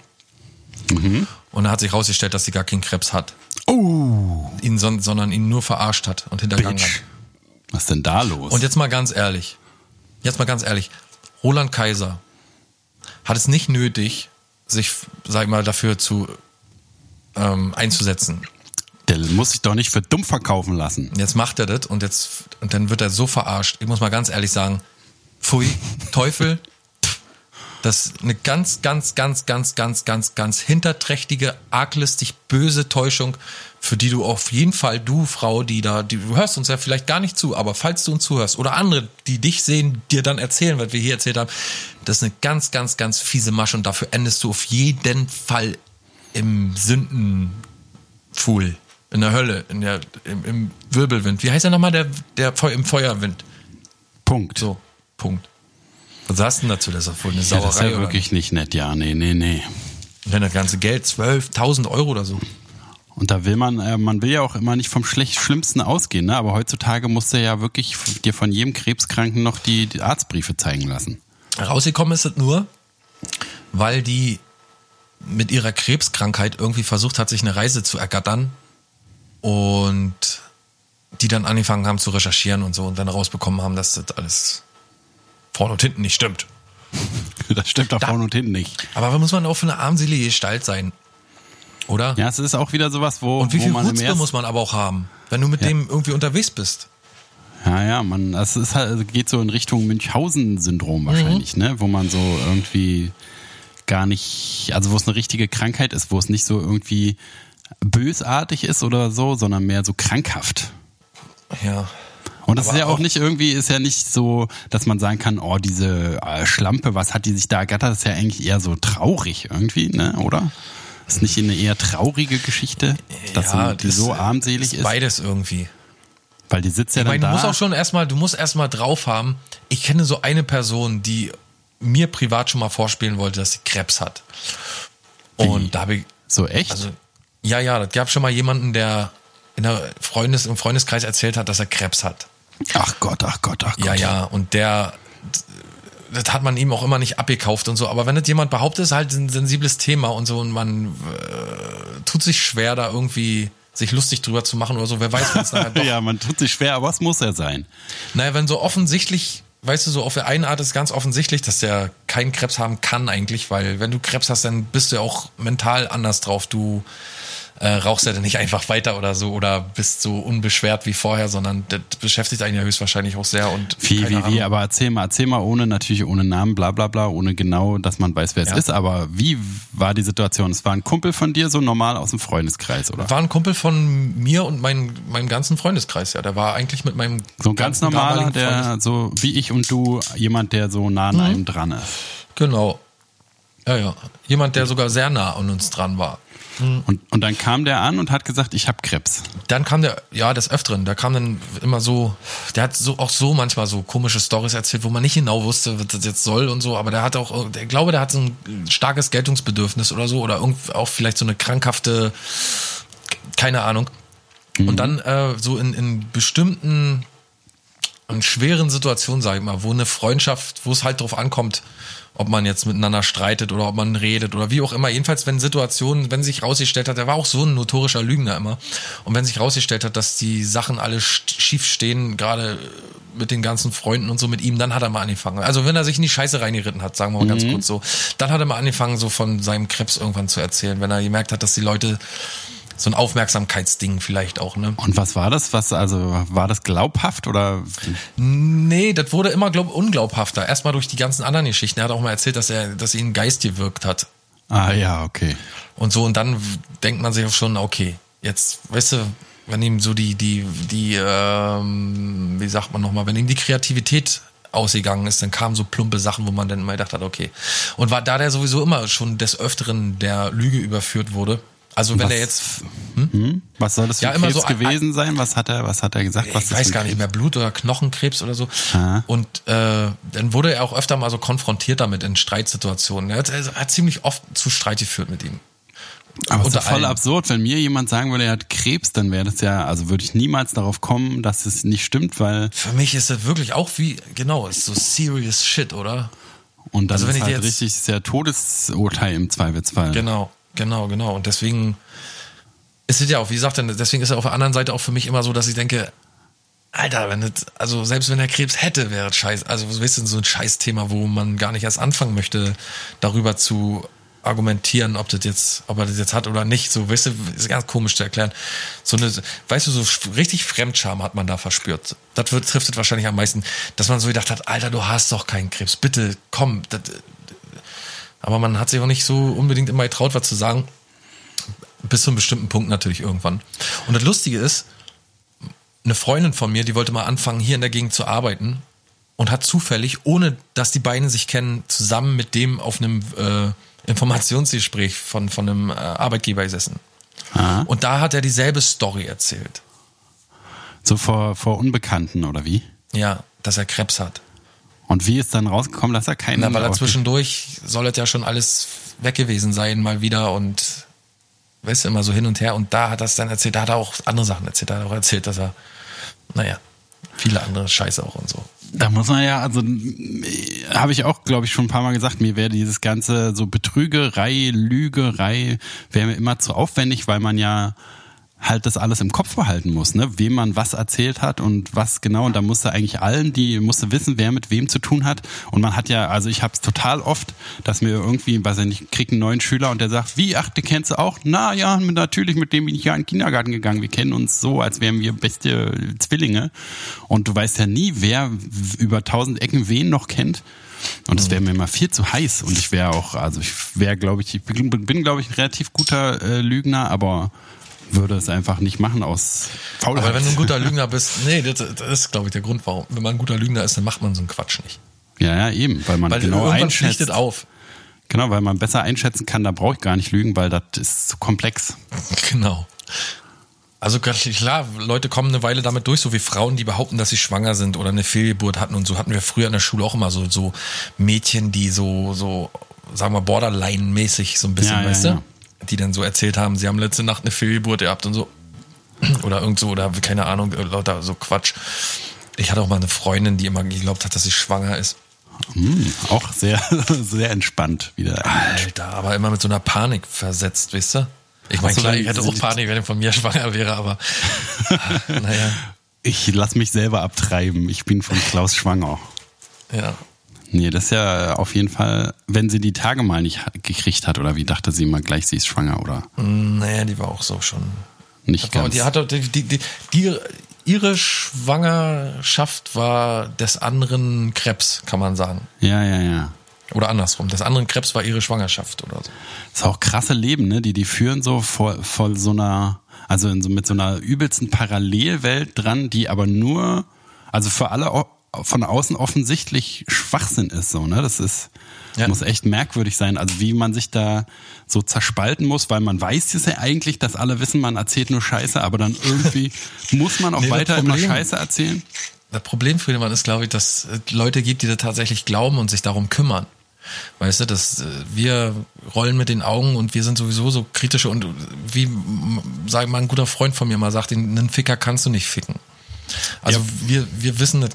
Und da hat sich herausgestellt, dass sie gar keinen Krebs hat. Oh, Ihn, son sondern ihn nur verarscht hat und hintergangen Bitch. hat. Was ist denn da los? Und jetzt mal ganz ehrlich. Jetzt mal ganz ehrlich. Roland Kaiser hat es nicht nötig, sich, sag ich mal, dafür zu ähm, einzusetzen. Der muss sich doch nicht für dumm verkaufen lassen. Jetzt macht er das und jetzt und dann wird er so verarscht. Ich muss mal ganz ehrlich sagen, pfui, Teufel. Das ist eine ganz, ganz, ganz, ganz, ganz, ganz, ganz hinterträchtige, arglistig böse Täuschung, für die du auf jeden Fall, du Frau, die da, die, du hörst uns ja vielleicht gar nicht zu, aber falls du uns zuhörst oder andere, die dich sehen, dir dann erzählen, was wir hier erzählt haben, das ist eine ganz, ganz, ganz fiese Masche und dafür endest du auf jeden Fall im Sündenpfuhl, in der Hölle, in der, im, im Wirbelwind. Wie heißt der nochmal, der, der im Feuerwind? Punkt. So, Punkt. Was sagst du denn dazu? Das ist wohl eine Ja, das ist Sauerei. ja oder? wirklich nicht nett. Ja, nee, nee, nee. Wenn das ganze Geld, 12.000 Euro oder so. Und da will man, äh, man will ja auch immer nicht vom schlecht Schlimmsten ausgehen, ne? Aber heutzutage musst du ja wirklich dir von jedem Krebskranken noch die, die Arztbriefe zeigen lassen. Rausgekommen ist es nur, weil die mit ihrer Krebskrankheit irgendwie versucht hat, sich eine Reise zu ergattern und die dann angefangen haben zu recherchieren und so und dann rausbekommen haben, dass das alles vorne und hinten nicht stimmt. (laughs) Das stimmt da vorne und hinten nicht. Aber was muss man auch für eine armselige Gestalt sein? Oder? Ja, es ist auch wieder sowas, wo, Und wie wo viel ersten- muss man aber auch haben, wenn du mit Ja. dem irgendwie unterwegs bist? Ja, ja, man, das ist halt, also geht so in Richtung Münchhausen-Syndrom wahrscheinlich, ne? Wo man so irgendwie gar nicht, also wo es eine richtige Krankheit ist, wo es nicht so irgendwie bösartig ist oder so, sondern mehr so krankhaft. Ja. Und das Aber ist ja auch, auch- nicht irgendwie, ist ja nicht so, dass man sagen kann, oh, diese äh, Schlampe, was hat die sich da ergattert? Das ist ja eigentlich eher so traurig irgendwie, ne, oder? Ist nicht eine eher traurige Geschichte, dass ja, die das so armselig ist? Beides irgendwie. Weil die sitzt ja Ich dann meine, du da. musst auch schon erstmal, du musst erstmal drauf haben. Ich kenne so eine Person, die mir privat schon mal vorspielen wollte, dass sie Krebs hat. Und da habe ich, so echt? also, ja, ja, das gab schon mal jemanden, der in der Freundes, im Freundeskreis erzählt hat, dass er Krebs hat. Ach Gott, ach Gott, ach Gott. Ja, ja, und der, das hat man ihm auch immer nicht abgekauft und so. Aber wenn das jemand behauptet, ist halt ein sensibles Thema und so und man äh, tut sich schwer, da irgendwie sich lustig drüber zu machen oder so. Wer weiß, es nachher (laughs) doch ja, man tut sich schwer, aber es muss ja sein. Naja, wenn so offensichtlich, weißt du, so auf der einen Art ist ganz offensichtlich, dass der keinen Krebs haben kann eigentlich, weil wenn du Krebs hast, dann bist du ja auch mental anders drauf. Du äh, rauchst ja dann nicht einfach weiter oder so oder bist so unbeschwert wie vorher, sondern das beschäftigt einen ja höchstwahrscheinlich auch sehr und Wie, wie, wie, aber erzähl mal, erzähl mal ohne, natürlich ohne Namen, bla bla bla, ohne genau, dass man weiß, wer es Ja. ist, aber wie war die Situation? Es war ein Kumpel von dir, so normal aus dem Freundeskreis, oder? War ein Kumpel von mir und mein, meinem ganzen Freundeskreis, ja. Der war eigentlich mit meinem So ein ganz normaler, der so wie ich und du, jemand, der so nah Mhm. an einem dran ist. Genau. Ja, ja. Jemand, der sogar sehr nah an uns dran war. Und, und dann kam der an und hat gesagt, ich habe Krebs. Dann kam der, ja, des Öfteren, der kam dann immer so, der hat so auch so manchmal so komische Stories erzählt, wo man nicht genau wusste, was das jetzt soll und so, aber der hat auch, ich glaube, der hat so ein starkes Geltungsbedürfnis oder so, oder irgend, auch vielleicht so eine krankhafte, keine Ahnung. Und dann äh, so in, in bestimmten in schweren Situationen, sag ich mal, wo eine Freundschaft, wo es halt drauf ankommt, ob man jetzt miteinander streitet oder ob man redet oder wie auch immer. Jedenfalls, wenn Situationen, wenn sich rausgestellt hat, er war auch so ein notorischer Lügner immer. Und wenn sich rausgestellt hat, dass die Sachen alle schief stehen, gerade mit den ganzen Freunden und so mit ihm, dann hat er mal angefangen. Also wenn er sich in die Scheiße reingeritten hat, sagen wir mal mhm. ganz kurz so, dann hat er mal angefangen, so von seinem Krebs irgendwann zu erzählen, wenn er gemerkt hat, dass die Leute so ein Aufmerksamkeitsding vielleicht auch, ne? Und was war das? Was, also, war das glaubhaft oder? Nee, das wurde immer glaub, unglaubhafter. Erstmal durch die ganzen anderen Geschichten. Er hat auch mal erzählt, dass er, dass ihn Geist gewirkt hat. Ah, ja, okay. Und so, und dann denkt man sich auch schon, okay, jetzt, weißt du, wenn ihm so die, die, die, ähm, wie sagt man nochmal, wenn ihm die Kreativität ausgegangen ist, dann kamen so plumpe Sachen, wo man dann immer gedacht hat, okay. Und war da der sowieso immer schon des Öfteren der Lüge überführt wurde, also wenn was, er jetzt hm? hm? was soll das für ja, Krebs so gewesen sein? Was hat er was hat er gesagt? Was ich weiß gar nicht mehr Blut oder Knochenkrebs oder so. Aha. Und äh, dann wurde er auch öfter mal so konfrontiert damit in Streitsituationen. Er hat, er hat ziemlich oft zu Streit geführt mit ihm. Aber es ist voll absurd, wenn mir jemand sagen würde, er hat Krebs, dann wäre das ja, also würde ich niemals darauf kommen, dass es nicht stimmt, weil. Für mich ist das wirklich auch wie, genau, ist so serious shit, oder? Und dann also wenn ist halt jetzt, richtig, ist ja Todesurteil im Zweifelsfall. Genau. Genau, genau. Und deswegen ist es ja auch, wie gesagt, deswegen ist er auf der anderen Seite auch für mich immer so, dass ich denke, Alter, wenn das, also selbst wenn er Krebs hätte, wäre es scheiße. Also, was weißt du, so ein Scheißthema, wo man gar nicht erst anfangen möchte, darüber zu argumentieren, ob das jetzt, ob er das jetzt hat oder nicht. So, weißt du, ist ganz komisch zu erklären. So eine, weißt du, so richtig Fremdscham hat man da verspürt. Das wird, trifft es wahrscheinlich am meisten, dass man so gedacht hat, Alter, du hast doch keinen Krebs. Bitte, komm, das, aber man hat sich auch nicht so unbedingt immer getraut, was zu sagen. Bis zu einem bestimmten Punkt natürlich irgendwann. Und das Lustige ist, eine Freundin von mir, die wollte mal anfangen, hier in der Gegend zu arbeiten und hat zufällig, ohne dass die beiden sich kennen, zusammen mit dem auf einem äh, Informationsgespräch von, von einem äh, Arbeitgeber gesessen. Aha. Und da hat er dieselbe Story erzählt. So vor, vor Unbekannten, oder wie? Ja, dass er Krebs hat. Und wie ist dann rausgekommen, dass er keinen. Na, weil er zwischendurch soll es ja schon alles weg gewesen sein, mal wieder und weißt du, immer so hin und her. Und da hat er es dann erzählt, da hat er auch andere Sachen erzählt. Da hat er auch erzählt, dass er, naja, viele andere Scheiße auch und so. Da muss man ja, also habe ich auch, glaube ich, schon ein paar Mal gesagt, mir wäre dieses ganze so Betrügerei, Lügerei, wäre mir immer zu aufwendig, weil man ja halt das alles im Kopf behalten muss, ne? Wem man was erzählt hat und was genau. Und da musste eigentlich allen, die musste wissen, wer mit wem zu tun hat. Und man hat ja, also ich habe es total oft, dass mir irgendwie, weiß ich nicht, krieg einen neuen Schüler und der sagt, wie, ach, den kennst du auch? Na ja, natürlich, mit dem bin ich ja in den Kindergarten gegangen. Wir kennen uns so, als wären wir beste Zwillinge. Und du weißt ja nie, wer über tausend Ecken wen noch kennt. Und es wäre mir immer viel zu heiß. Und ich wäre auch, also ich wäre, glaube ich, ich bin, bin glaube ich, ein relativ guter äh, Lügner, aber würde es einfach nicht machen aus Faulheit. Aber wenn du ein guter Lügner bist, nee, das, das ist, glaube ich, der Grund, warum. Wenn man ein guter Lügner ist, dann macht man so einen Quatsch nicht. Ja, ja, eben, weil man weil genau einschätzt. auf. Genau, weil man besser einschätzen kann, da brauche ich gar nicht lügen, weil das ist zu komplex. Genau. Also klar, Leute kommen eine Weile damit durch, so wie Frauen, die behaupten, dass sie schwanger sind oder eine Fehlgeburt hatten und so hatten wir früher in der Schule auch immer so, so Mädchen, die so, so, sagen wir, Borderline-mäßig so ein bisschen, ja, weißt ja, du? Ja die dann so erzählt haben, sie haben letzte Nacht eine Fehlgeburt gehabt und so. Oder irgend so, oder keine Ahnung, lauter so Quatsch. Ich hatte auch mal eine Freundin, die immer geglaubt hat, dass sie schwanger ist. Hm, auch sehr, (laughs) sehr entspannt wieder. Alter, aber immer mit so einer Panik versetzt, weißt du? Ich meine, klar, ich hätte auch Panik, wenn ich von mir (laughs) schwanger wäre, aber (laughs) naja. Ich lass mich selber abtreiben. Ich bin von Klaus schwanger. Ja. Nee, das ist ja auf jeden Fall, wenn sie die Tage mal nicht gekriegt hat, oder wie dachte sie immer gleich, sie ist schwanger, oder? Naja, die war auch so schon. Nicht ganz. Die hatte, die, die, die, die, ihre Schwangerschaft war des anderen Krebs, kann man sagen. Ja, ja, ja. Oder andersrum. Des anderen Krebs war ihre Schwangerschaft oder so. Das ist auch krasse Leben, ne? Die, die führen so vor, vor so einer, also in so, mit so einer übelsten Parallelwelt dran, die aber nur, also für alle von außen offensichtlich Schwachsinn ist, so, ne? Das ist, ja. muss echt merkwürdig sein. Also wie man sich da so zerspalten muss, weil man weiß es ja eigentlich, dass alle wissen, man erzählt nur Scheiße, aber dann irgendwie (laughs) muss man auch nee, weiter Problem, immer Scheiße erzählen. Das Problem, Friedemann, ist, glaube ich, dass es Leute gibt, die da tatsächlich glauben und sich darum kümmern. Weißt du, dass äh, wir rollen mit den Augen und wir sind sowieso so kritische und wie, sag mal, ein guter Freund von mir mal sagt, einen Ficker kannst du nicht ficken. Also ja. wir, wir wissen das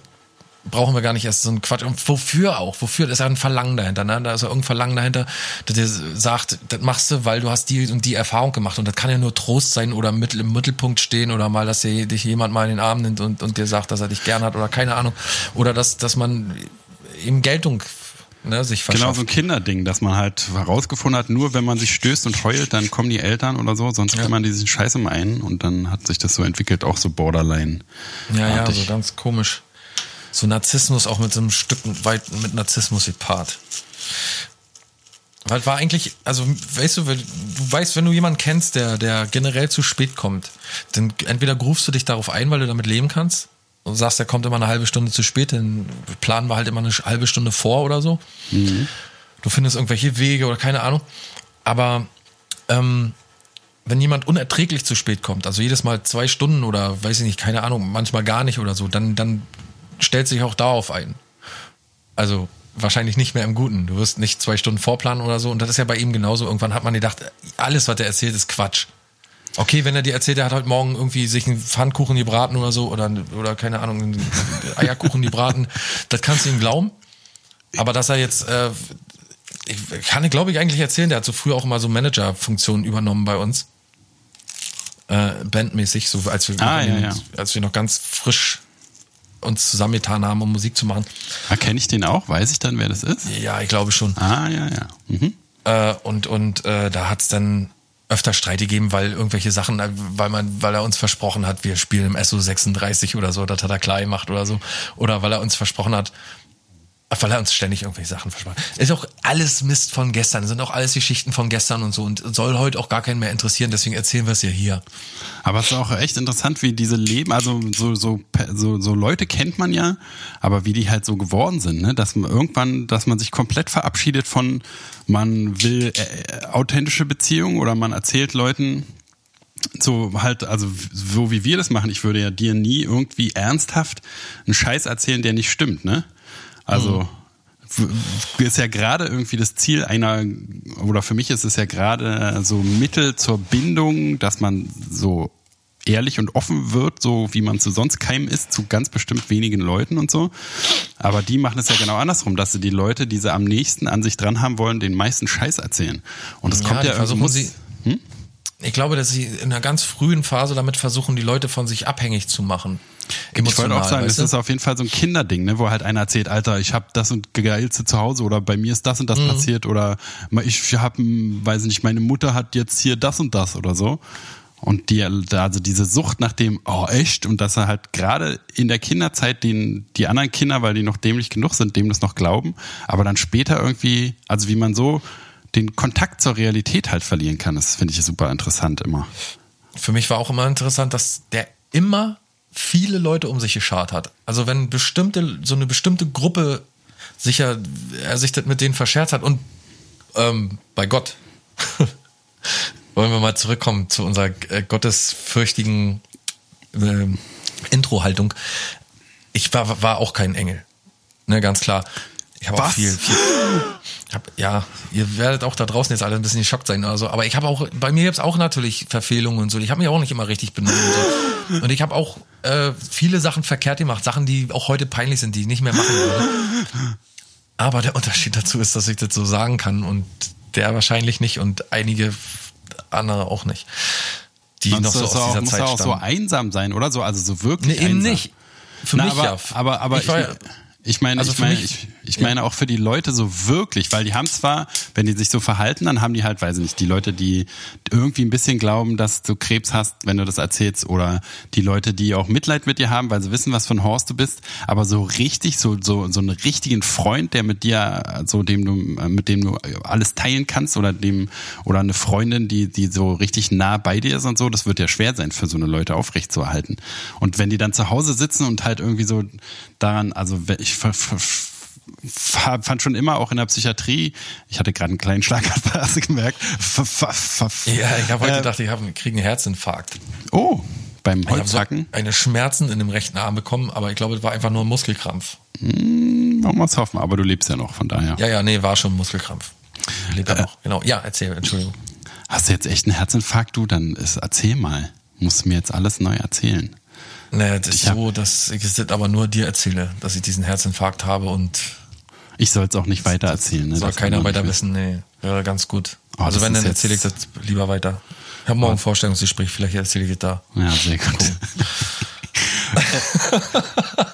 brauchen wir gar nicht erst so einen Quatsch. Und wofür auch? Wofür? Da ist ja ein Verlangen dahinter. Ne? Da ist ja irgendein Verlangen dahinter, der dir sagt, das machst du, weil du hast die und die Erfahrung gemacht. Und das kann ja nur Trost sein oder mit, im Mittelpunkt stehen oder mal, dass dir, dich jemand mal in den Arm nimmt und, und dir sagt, dass er dich gern hat oder keine Ahnung. Oder dass, dass man eben Geltung ne. Genau, so ein Kinderding, dass man halt herausgefunden hat, nur wenn man sich stößt und heult, dann kommen die Eltern oder so, sonst ja. man diesen Scheiß immer ein und dann hat sich das so entwickelt, auch so Borderline. Ja, ja, so ganz komisch so Narzissmus auch mit so einem Stück weit mit Narzissmus gepaart. Weil war eigentlich, also weißt du, du weißt, wenn du jemanden kennst, der, der generell zu spät kommt, dann entweder rufst du dich darauf ein, weil du damit leben kannst und sagst, er kommt immer eine halbe Stunde zu spät, dann planen wir halt immer eine halbe Stunde vor oder so. Mhm. Du findest irgendwelche Wege oder keine Ahnung. Aber ähm, wenn jemand unerträglich zu spät kommt, also jedes Mal zwei Stunden oder weiß ich nicht, keine Ahnung, manchmal gar nicht oder so, dann, dann stellt sich auch darauf ein. Also wahrscheinlich nicht mehr im Guten. Du wirst nicht zwei Stunden vorplanen oder so. Und das ist ja bei ihm genauso. Irgendwann hat man gedacht, alles, was er erzählt, ist Quatsch. Okay, wenn er dir erzählt, er hat heute Morgen irgendwie sich einen Pfannkuchen gebraten oder so oder, oder keine Ahnung, einen Eierkuchen gebraten, (laughs) das kannst du ihm glauben. Aber dass er jetzt, äh, ich kann, glaube ich, eigentlich erzählen, der hat so früher auch immer so Manager-Funktionen übernommen bei uns. Äh, bandmäßig, so als wir, ah, ja, ja. als wir noch ganz frisch uns zusammengetan haben, um Musik zu machen. Erkenne ich den auch? Weiß ich dann, wer das ist? Ja, ich glaube schon. Ah, ja, ja. Mhm. Äh, und und äh, da hat es dann öfter Streit gegeben, weil irgendwelche Sachen, äh, weil man, weil er uns versprochen hat, wir spielen im SO 36 oder so, das hat er klar gemacht oder so. Oder weil er uns versprochen hat, weil er uns ständig irgendwelche Sachen versprochen hat. Ist auch alles Mist von gestern, sind auch alles Geschichten von gestern und so und soll heute auch gar keinen mehr interessieren, deswegen erzählen wir es ja hier. Aber es ist auch echt interessant, wie diese leben, also so, so, so, so Leute kennt man ja, aber wie die halt so geworden sind, ne? dass man irgendwann, dass man sich komplett verabschiedet von, man will äh, authentische Beziehungen oder man erzählt Leuten, so halt, also so wie wir das machen, ich würde ja dir nie irgendwie ernsthaft einen Scheiß erzählen, der nicht stimmt, ne? Also mhm. ist ja gerade irgendwie das Ziel einer, oder für mich ist es ja gerade so Mittel zur Bindung, dass man so ehrlich und offen wird, so wie man zu sonst keinem ist, zu ganz bestimmt wenigen Leuten und so. Aber die machen es ja genau andersrum, dass sie die Leute, die sie am nächsten an sich dran haben wollen, den meisten Scheiß erzählen. Und das ja, kommt ja versuchen sie. Hm? Ich glaube, dass sie in einer ganz frühen Phase damit versuchen, die Leute von sich abhängig zu machen. Ich wollte auch sagen, das ist auf jeden Fall so ein Kinderding, ne, wo halt einer erzählt, Alter, ich habe das und geilste zu Hause oder bei mir ist das und das mhm. passiert oder ich habe, weiß nicht, meine Mutter hat jetzt hier das und das oder so. Und die, also diese Sucht nach dem, oh echt, und dass er halt gerade in der Kinderzeit den, die anderen Kinder, weil die noch dämlich genug sind, dem das noch glauben, aber dann später irgendwie, also wie man so den Kontakt zur Realität halt verlieren kann, das finde ich super interessant immer. Für mich war auch immer interessant, dass der immer viele Leute um sich geschart hat. Also wenn bestimmte, so eine bestimmte Gruppe sicher, er sich das mit denen verscherzt hat und ähm, bei Gott (laughs) wollen wir mal zurückkommen zu unserer äh, gottesfürchtigen äh, Intro-Haltung. Ich war, war auch kein Engel. Ne, ganz klar. Ich habe auch viel, viel (gasps) hab, ja, ihr werdet auch da draußen jetzt alle ein bisschen geschockt sein. Also, aber ich habe auch, bei mir gibt's auch natürlich Verfehlungen und so. Ich habe mich auch nicht immer richtig benommen und so. (gasps) Und ich habe auch äh, viele Sachen verkehrt gemacht, Sachen, die auch heute peinlich sind, die ich nicht mehr machen würde. Aber der Unterschied dazu ist, dass ich das so sagen kann und der wahrscheinlich nicht und einige andere auch nicht. Die Meinst noch so aus dieser auch, Zeit muss auch so einsam sein, oder? So, also so wirklich nee, eben einsam. nicht. Für Na, mich aber, ja. Aber, aber ich, ich, ich meine, also ich meine, ich, ich meine auch für die Leute so wirklich, weil die haben zwar, wenn die sich so verhalten, dann haben die halt, weiß ich nicht, die Leute, die irgendwie ein bisschen glauben, dass du Krebs hast, wenn du das erzählst, oder die Leute, die auch Mitleid mit dir haben, weil sie wissen, was für ein Horst du bist, aber so richtig, so so so einen richtigen Freund, der mit dir, so dem du, mit dem du alles teilen kannst, oder dem oder eine Freundin, die die so richtig nah bei dir ist und so, das wird ja schwer sein für so eine Leute aufrechtzuerhalten. Und wenn die dann zu Hause sitzen und halt irgendwie so daran, also ich fand schon immer auch in der Psychiatrie, ich hatte gerade einen kleinen Schlag (laughs) hast du gemerkt. Ja, ich habe heute äh, gedacht, ich habe kriege einen Herzinfarkt. Oh, beim Holzhacken? So eine Schmerzen in dem rechten Arm bekommen, aber ich glaube, es war einfach nur ein Muskelkrampf. Hm, wollen wir es hoffen, aber du lebst ja noch, von daher. Ja, ja, nee, war schon Muskelkrampf. Ich lebe ja äh, noch. Genau. Ja, erzähl, Entschuldigung. Hast du jetzt echt einen Herzinfarkt, du? Dann ist, erzähl mal. Musst du mir jetzt alles neu erzählen. Naja, das ist so, dass ich es aber nur dir erzähle, dass ich diesen Herzinfarkt habe und Ich soll es auch nicht weiter erzählen. Ne? soll Das keiner weiter wissen. Nee, wäre ganz gut. Oh, also das wenn, dann erzähle ich das lieber weiter. Ich habe morgen ein Vorstellungsgespräch, vielleicht erzähle ich es da. Ja, sehr gut. (laughs)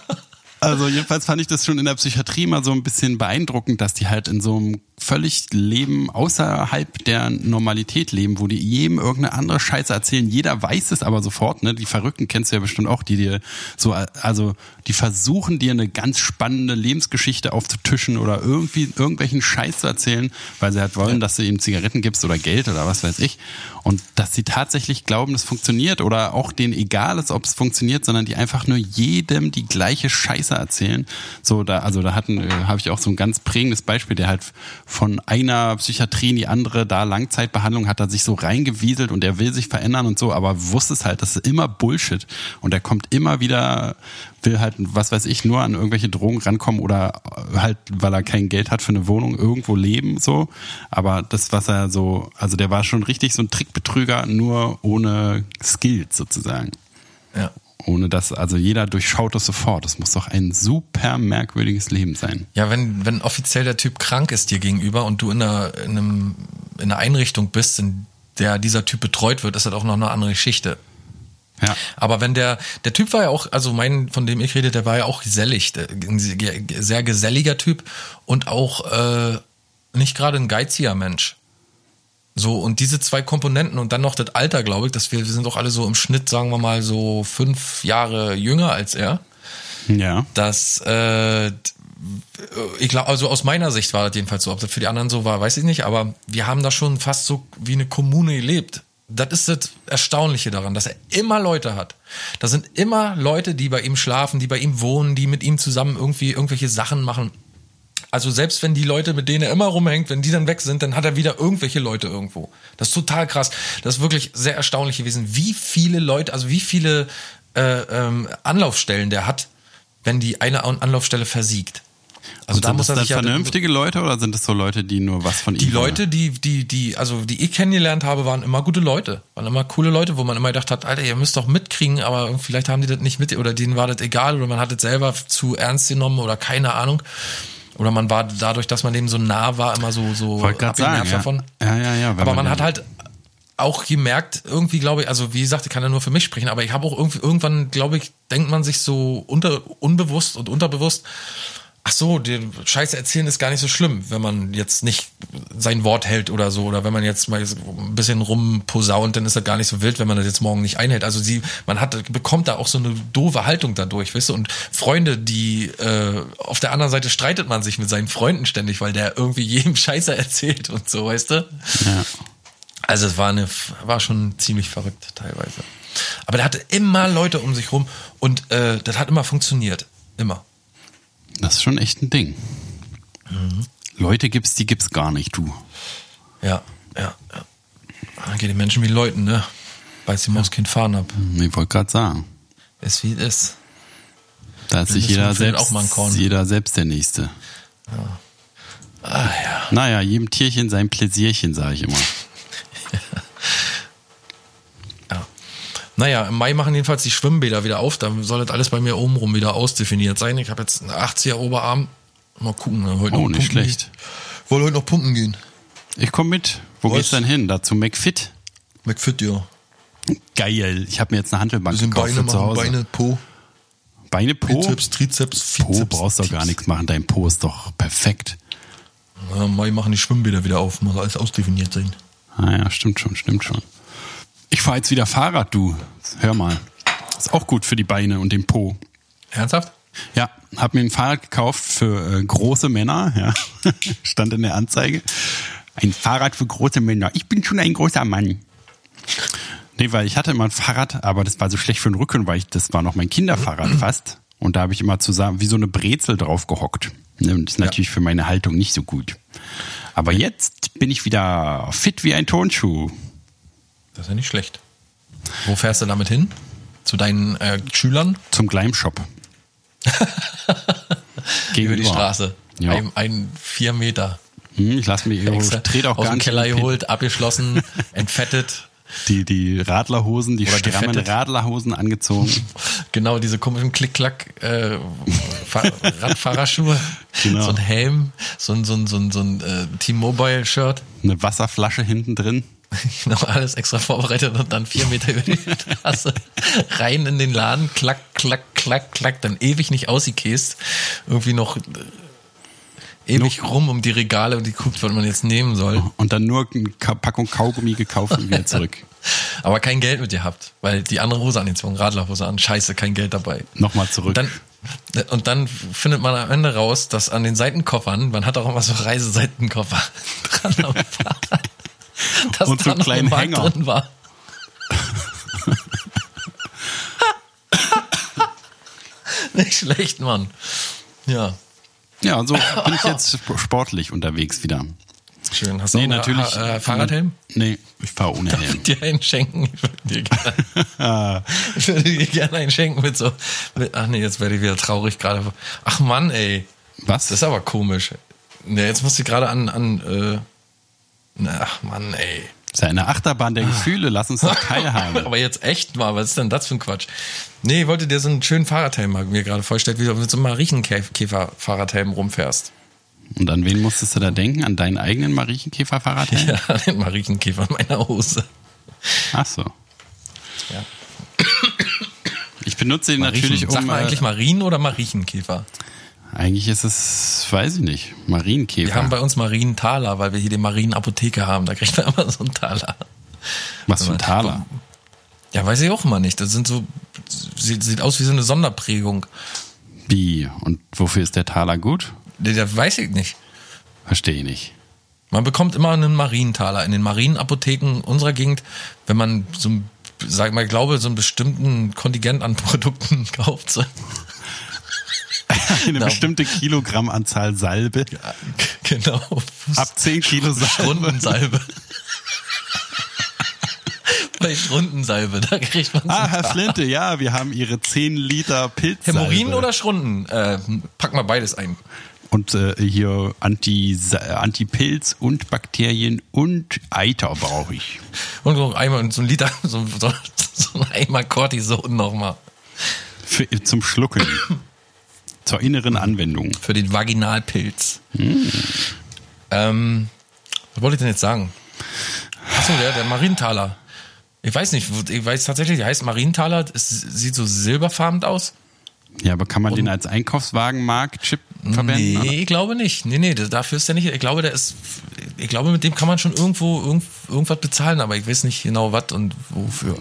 Also jedenfalls fand ich das schon in der Psychiatrie mal so ein bisschen beeindruckend, dass die halt in so einem völlig Leben außerhalb der Normalität leben, wo die jedem irgendeine andere Scheiße erzählen. Jeder weiß es aber sofort, ne? Die Verrückten kennst du ja bestimmt auch, die dir so, also die versuchen dir eine ganz spannende Lebensgeschichte aufzutischen oder irgendwie irgendwelchen Scheiß zu erzählen, weil sie halt wollen, dass du ihnen Zigaretten gibst oder Geld oder was weiß ich. Und dass sie tatsächlich glauben, das funktioniert oder auch denen egal ist, ob es funktioniert, sondern die einfach nur jedem die gleiche Scheiße erzählen. So, da, also da hatten, äh, habe ich auch so ein ganz prägendes Beispiel, der halt von einer Psychiatrie in die andere, da Langzeitbehandlung hat er sich so reingewieselt und er will sich verändern und so, aber wusste es halt, das ist immer Bullshit. Und er kommt immer wieder, will halt, was weiß ich, nur an irgendwelche Drogen rankommen oder halt, weil er kein Geld hat für eine Wohnung, irgendwo leben, so. Aber das, was er so, also der war schon richtig so ein Trickbetrüger, nur ohne Skills sozusagen. Ja. Ohne das, also jeder durchschaut das sofort. Das muss doch ein super merkwürdiges Leben sein. Ja, wenn, wenn offiziell der Typ krank ist dir gegenüber und du in einer, in, einem, in einer Einrichtung bist, in der dieser Typ betreut wird, ist das auch noch eine andere Geschichte. Ja. Aber wenn der, der Typ war ja auch, also mein, von dem ich rede, der war ja auch gesellig, ein sehr geselliger Typ und auch äh, nicht gerade ein geiziger Mensch. So, und diese zwei Komponenten und dann noch das Alter, glaube ich, dass wir, wir sind doch alle so im Schnitt, sagen wir mal, so fünf Jahre jünger als er. Ja. dass äh, ich glaube, also aus meiner Sicht war das jedenfalls so. Ob das für die anderen so war, weiß ich nicht, aber wir haben da schon fast so wie eine Kommune gelebt. Das ist das Erstaunliche daran, dass er immer Leute hat. Da sind immer Leute, die bei ihm schlafen, die bei ihm wohnen, die mit ihm zusammen irgendwie irgendwelche Sachen machen. Also selbst wenn die Leute, mit denen er immer rumhängt, wenn die dann weg sind, dann hat er wieder irgendwelche Leute irgendwo. Das ist total krass. Das ist wirklich sehr erstaunlich gewesen, wie viele Leute, also wie viele äh, ähm, Anlaufstellen der hat, wenn die eine An- Anlaufstelle versiegt. Also Und da sind muss das er dann ja vernünftige Leute oder sind das so Leute, die nur was von die ihm wollen? Leute, die, die, die, also die ich kennengelernt habe, waren immer gute Leute. Waren immer coole Leute, wo man immer gedacht hat, Alter, ihr müsst doch mitkriegen, aber vielleicht haben die das nicht mit oder denen war das egal oder man hat es selber zu ernst genommen oder keine Ahnung. Oder man war dadurch, dass man dem so nah war, immer so, so sagen, abgenervt ja. davon. Ja, ja, ja, wenn Aber man man, hat halt auch gemerkt, irgendwie glaube ich, also wie gesagt, ich kann ja nur für mich sprechen, aber ich habe auch irgendwie, irgendwann, glaube ich, denkt man sich so unter, unbewusst und unterbewusst, ach so, der Scheiße erzählen ist gar nicht so schlimm, wenn man jetzt nicht sein Wort hält oder so, oder wenn man jetzt mal ein bisschen rumposaunt, dann ist das gar nicht so wild, wenn man das jetzt morgen nicht einhält. Also sie, man hat, bekommt da auch so eine doofe Haltung dadurch, weißt du, und Freunde, die, äh, auf der anderen Seite streitet man sich mit seinen Freunden ständig, weil der irgendwie jedem (laughs) Scheiße erzählt und so, weißt du? Ja. Also es war eine, war schon ziemlich verrückt teilweise. Aber der hatte immer Leute um sich rum und äh, das hat immer funktioniert. Immer. Das ist schon echt ein Ding. Leute gibt's, die gibt's gar nicht, du. Ja, ja, ja. Dann geht die Menschen wie Leuten, ne? Beißt die Maus kein Fahren ab. Ich wollte gerade sagen. Ist wie es ist. Da ist sich jeder selbst, auch mal ein Korn. jeder selbst der Nächste. Ah ja. Naja, jedem Tierchen sein Pläsierchen, sage ich immer. Naja, im Mai machen jedenfalls die Schwimmbäder wieder auf. Da soll das alles bei mir obenrum wieder ausdefiniert sein. Ich habe jetzt einen 80er Oberarm. Mal gucken. ne? Heute Oh, noch nicht pumpen schlecht. Wollen heute noch pumpen gehen. Ich komme mit. Wo Was? geht's denn hin? Da zu McFit? McFit, ja. Geil. Ich habe mir jetzt eine Handelbank Bisschen gekauft Beine zu Hause. Beine, Po, Beine, Po? Bizeps, Trizeps, Po Bizeps. brauchst doch gar nichts machen. Dein Po ist doch perfekt. Im Mai machen die Schwimmbäder wieder auf, muss alles ausdefiniert sein. Ah ja, stimmt schon, stimmt schon. Ich fahr jetzt wieder Fahrrad, du. Hör mal. Ist auch gut für die Beine und den Po. Ernsthaft? Ja, hab mir ein Fahrrad gekauft für äh, große Männer, ja. (laughs) Stand in der Anzeige. Ein Fahrrad für große Männer. Ich bin schon ein großer Mann. Nee, weil ich hatte immer ein Fahrrad, aber das war so schlecht für den Rücken, weil ich, das war noch mein Kinderfahrrad (clears throat) fast. Und da habe ich immer zusammen wie so eine Brezel drauf gehockt. Ne, Und das ist natürlich für meine Haltung nicht so gut. Aber jetzt bin ich wieder fit wie ein Turnschuh. Das ist ja nicht schlecht. Wo fährst du damit hin? Zu deinen äh, Schülern? Zum Gleimshop. (laughs) Über die Straße. Ja. Ein, ein vier Meter. Hm, ich lass mich, ich trete auch aus gar dem Keller geholt, abgeschlossen, (laughs) entfettet. Die, die Radlerhosen, die Oder strammen gefettet. Radlerhosen angezogen. (laughs) Genau, diese komischen Klick-Klack äh, Fahr Radfahrerschuhe, Genau. so ein Helm, so ein, so ein, so ein, so ein äh, T-Mobile-Shirt. Eine Wasserflasche hinten drin. (laughs) Genau, alles extra vorbereitet und dann vier Meter über die Straße (laughs) rein in den Laden, klack, klack, klack, klack, dann ewig nicht ausgekäst, irgendwie noch äh, ewig rum um die Regale und die guckt, was man jetzt nehmen soll. Und dann nur eine Packung Kaugummi gekauft und wieder zurück. (laughs) Aber kein Geld mit gehabt, weil die andere Hose angezogen, Radlerhose an, scheiße, kein Geld dabei. Nochmal zurück. Dann, und dann findet man am Ende raus, dass an den Seitenkoffern, man hat auch immer so Reiseseitenkoffer dran am Fahrrad, (laughs) dass Und so da noch kleinen ein Mark Hänger. drin war. (laughs) Nicht schlecht, Mann. Ja, ja, so bin ich jetzt sp- sportlich unterwegs wieder. schön. Hast du Nee, auch einen natürlich. äh, Fahrradhelm? Nee, ich fahre ohne Darf ich Helm. dir einen schenken? Ich würde dir gerne, (laughs) ich würde dir gerne einen schenken mit so. Mit, ach nee, jetzt werde ich wieder traurig gerade. Ach Mann, ey. Was? Das ist aber komisch. Ne, jetzt muss ich gerade an, an äh, ach Mann, ey. Das ist ja eine Achterbahn der Gefühle. Lass uns doch (laughs) teilhaben. aber jetzt echt mal, was ist denn das für ein Quatsch? Nee, ich wollte dir so einen schönen Fahrradhelm mal mir gerade vorstellen, wie du mit so einem Marienkäfer-Fahrradhelm rumfährst. Und an wen musstest du da denken? An deinen eigenen Marienkäfer-Fahrradhelm? (laughs) Ja, den Marienkäfer in meiner Hose. Ach so. Ja. Ich benutze ihn Mariechen. natürlich um. Sag mal äh, eigentlich Marien oder Marienkäfer? Eigentlich ist es, weiß ich nicht, Marienkäfer. Wir haben bei uns Marientaler, weil wir hier die Marienapotheke haben. Da kriegt man (laughs) immer so einen Taler. Was für ein Taler. Ja, weiß ich auch immer nicht. Das sind so, sieht, sieht aus wie so eine Sonderprägung. Wie? Und wofür ist der Taler gut? Nee, Das weiß ich nicht. Verstehe ich nicht. Man bekommt immer einen Marientaler in den Marienapotheken unserer Gegend, wenn man so ein, sag mal, ich glaube, so einen bestimmten Kontingent an (laughs) Produkten kauft. So. (laughs) Eine Genau. bestimmte Kilogrammanzahl Salbe. Ja, genau. Ab 10 Kilo Salbe. Strundensalbe. (laughs) Bei Strundensalbe, da kriegt man Ah, Herr. Flinte, ja, wir haben Ihre 10 Liter Pilzsalbe. Hämorrhoiden oder Schrunden? Äh, pack mal beides ein. Und äh, hier Anti, Antipilz und Bakterien und Eiter brauche ich. Und so einmal so ein Liter, (laughs) so, so, so ein Eimer Cortison nochmal. Zum Schlucken. Zur inneren Anwendung. Für den Vaginalpilz. Ähm, was wollte ich denn jetzt sagen? Achso, der, der Marientaler. Ich weiß nicht, ich weiß tatsächlich, der heißt Marientaler. Es sieht so silberfarben aus. Ja, aber kann man den als Einkaufswagenmarkt-Chip verwenden? Nee, oder? ich glaube nicht. Nee, nee, dafür ist der nicht. Ich glaube, der ist. Ich glaube, mit dem kann man schon irgendwo irgend, irgendwas bezahlen, aber ich weiß nicht genau was und wofür.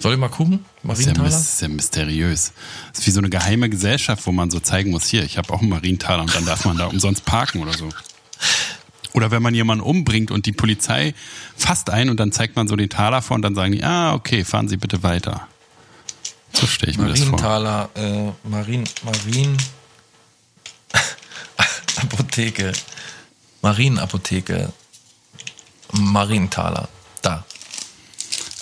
Soll ich mal gucken? Das ist ja, mysteriös. Das ist wie so eine geheime Gesellschaft, wo man so zeigen muss, hier, ich habe auch einen Marientaler und dann darf man da (laughs) umsonst parken oder so. Oder wenn man jemanden umbringt und die Polizei fasst ein und dann zeigt man so den Taler vor und dann sagen die, ah, okay, fahren Sie bitte weiter. So stelle ich mir das vor. Marientaler, äh, Marien, Marien, (laughs) Apotheke, Marienapotheke, Marientaler, da.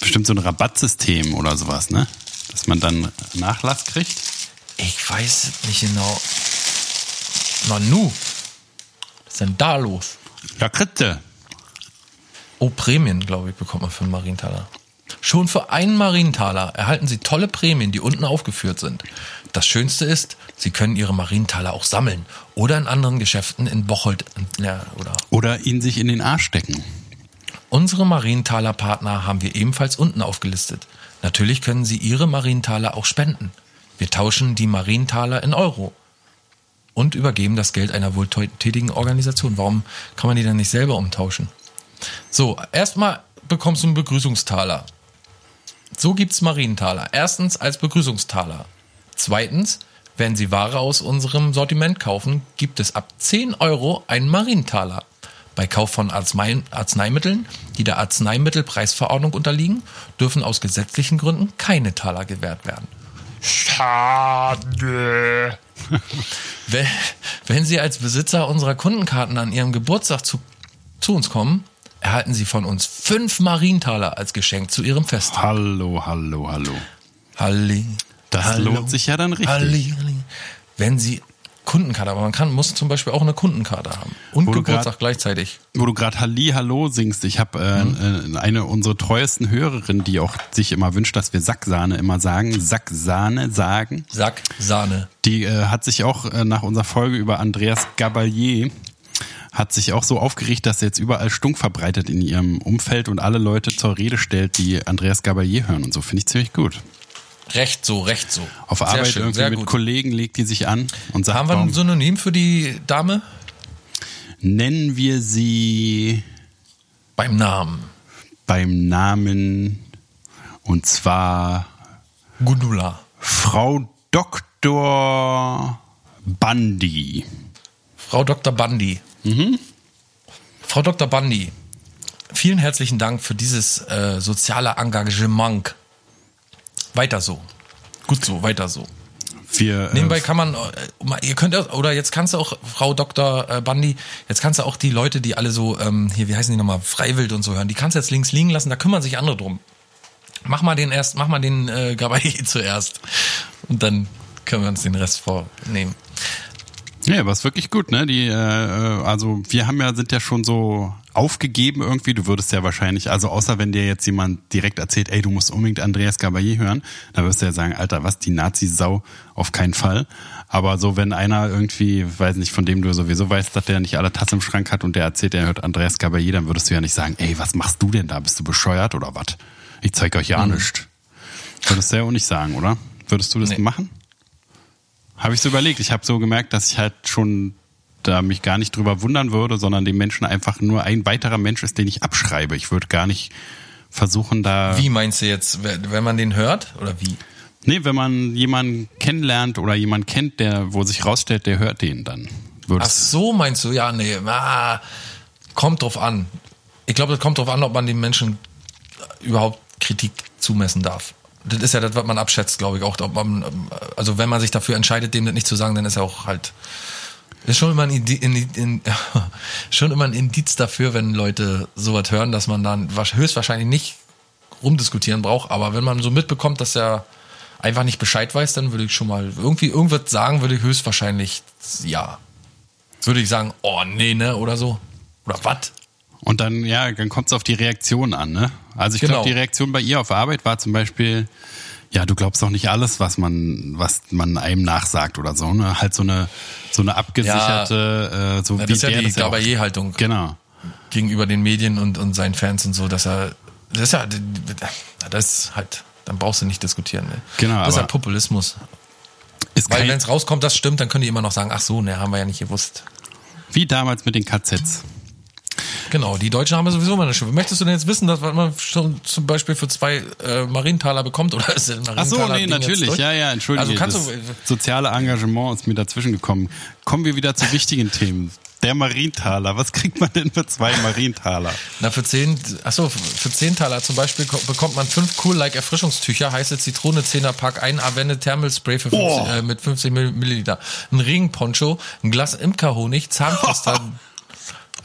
Bestimmt so ein Rabattsystem oder sowas, ne? Dass man dann Nachlass kriegt. Ich weiß es nicht genau. Na nu, was ist denn da los? Ja, Kritte. Oh, Prämien, glaube ich, bekommt man für einen Marientaler. Schon für einen Marientaler erhalten Sie tolle Prämien, die unten aufgeführt sind. Das Schönste ist, Sie können Ihre Marientaler auch sammeln oder in anderen Geschäften in Bocholt ja, oder Oder ihn sich in den Arsch stecken. Unsere Marientaler Partner haben wir ebenfalls unten aufgelistet. Natürlich können Sie Ihre Marientaler auch spenden. Wir tauschen die Marientaler in Euro und übergeben das Geld einer wohltätigen Organisation. Warum kann man die dann nicht selber umtauschen? So, erstmal bekommst du einen Begrüßungstaler. So gibt's Marientaler. Erstens als Begrüßungstaler. Zweitens, wenn Sie Ware aus unserem Sortiment kaufen, gibt es ab 10 Euro einen Marientaler. Bei Kauf von Arznei Arzneimitteln, die der Arzneimittelpreisverordnung unterliegen, dürfen aus gesetzlichen Gründen keine Taler gewährt werden. Schade. (laughs) wenn, wenn Sie als Besitzer unserer Kundenkarten an Ihrem Geburtstag zu, zu uns kommen, erhalten Sie von uns fünf Marientaler als Geschenk zu Ihrem Fest. Hallo, hallo, hallo. Halli. Das Hallo. lohnt sich ja dann richtig. Halli, Halli. Wenn Sie Kundenkarte, aber man kann, muss zum Beispiel auch eine Kundenkarte haben. Und Wo Geburtstag grad- gleichzeitig. Wo du gerade Halli Hallo singst, ich habe äh, äh, eine unserer treuesten Hörerinnen, die auch sich immer wünscht, dass wir Sacksahne immer sagen, Sacksahne sagen. Sack, Sahne. Die äh, hat sich auch äh, nach unserer Folge über Andreas Gabalier hat sich auch so aufgeregt, dass er jetzt überall Stunk verbreitet in ihrem Umfeld und alle Leute zur Rede stellt, die Andreas Gabalier hören und so. Finde ich ziemlich gut. Recht so, recht so. Auf Sehr Arbeit schön, irgendwie mit gut. Kollegen legt die sich an und sagt, Haben wir ein Synonym für die Dame? nennen wir sie Beim Namen. beim Namen und zwar Gundula. Frau Dr. Bandi. Frau Dr. Bandi. Mhm. Frau Dr. Bandi, vielen herzlichen Dank für dieses äh, soziale Engagement. Weiter so. Gut so, weiter so. Wir, Nebenbei äh, kann man, äh, ihr könnt, auch- oder jetzt kannst du auch, Frau Dr. äh, Bandi, jetzt kannst du auch die Leute, die alle so, ähm, hier, wie heißen die nochmal, Freiwild und so hören, die kannst du jetzt links liegen lassen, da kümmern sich andere drum. Mach mal den erst, mach mal den äh, Gabai (laughs) zuerst. Und dann können wir uns den Rest vornehmen. Ja, aber ist wirklich gut, ne? Die, äh, äh, also wir haben ja, sind ja schon so aufgegeben irgendwie. Du würdest ja wahrscheinlich, also außer wenn dir jetzt jemand direkt erzählt, ey, du musst unbedingt Andreas Gabalier hören, dann wirst du ja sagen, Alter, was, die Nazi-Sau? Auf keinen Fall. Aber so, wenn einer irgendwie, weiß nicht, von dem du sowieso weißt, dass der nicht alle Tasse im Schrank hat und der erzählt, der hört Andreas Gabalier, dann würdest du ja nicht sagen, ey, was machst du denn da? Bist du bescheuert oder was? Ich zeig euch ja nichts. Würdest du ja auch nicht sagen, oder? Würdest du das Nee. machen? Habe ich so überlegt. Ich habe so gemerkt, dass ich halt schon da mich gar nicht drüber wundern würde, sondern dem Menschen einfach nur ein weiterer Mensch ist, den ich abschreibe. Ich würde gar nicht versuchen, da. Wie meinst du jetzt, wenn man den hört? Oder wie? Nee, wenn man jemanden kennenlernt oder jemanden kennt, der, wo sich rausstellt, der hört den dann. Ach Würdest, so, meinst du? Ja, nee. Ah, kommt drauf an. Ich glaube, das kommt drauf an, ob man dem Menschen überhaupt Kritik zumessen darf. Das ist ja das, was man abschätzt, glaube ich auch. Ob man, also wenn man sich dafür entscheidet, dem das nicht zu sagen, dann ist er auch halt. Ist schon immer ein, Indi in, in, (laughs) schon immer ein Indiz dafür, wenn Leute sowas hören, dass man dann wahrsch- höchstwahrscheinlich nicht rumdiskutieren braucht. Aber wenn man so mitbekommt, dass er einfach nicht Bescheid weiß, dann würde ich schon mal irgendwie irgendwas sagen, würde ich höchstwahrscheinlich ja. Würde ich sagen, oh nee, ne? Oder so. Oder was? Und dann, ja, dann kommt es auf die Reaktion an, ne? Also ich Genau. glaube, die Reaktion bei ihr auf Arbeit war zum Beispiel, ja, du glaubst doch nicht alles, was man, was man einem nachsagt oder so, ne? Halt so eine, so eine abgesicherte, äh, so Ja, wie das ja der die ja auch- Gabayé-Haltung Genau. gegenüber den Medien und, und seinen Fans und so, dass er. Das ist ja. Das ist halt. Dann brauchst du nicht diskutieren. Ne? Genau, Das ist ja aber- Populismus. Ist Weil wenn es rauskommt, das stimmt, dann können die immer noch sagen, ach so, ne, haben wir ja nicht gewusst. wie damals mit den KZs. Genau, die Deutschen haben ja sowieso mal eine Schiff. Möchtest du denn jetzt wissen, dass man schon zum Beispiel für zwei äh, Marientaler bekommt? Oder ist der Ach so, nee, Ding natürlich. Ja, ja, entschuldige. Also kannst du, soziale Engagement ist mir dazwischen gekommen. Kommen wir wieder zu wichtigen Themen. Der Marientaler. Was kriegt man denn für zwei Marientaler? Na, für 10, achso, für 10 Taler zum Beispiel ko- bekommt man 5 Cool Like Erfrischungstücher, heiße Zitrone 10er Pack, ein Avenne Thermal Spray für 50, Oh. äh, mit 50 Mill- Milliliter, ein Regenponcho, ein Glas Imkerhonig, Zahnpasta. (laughs)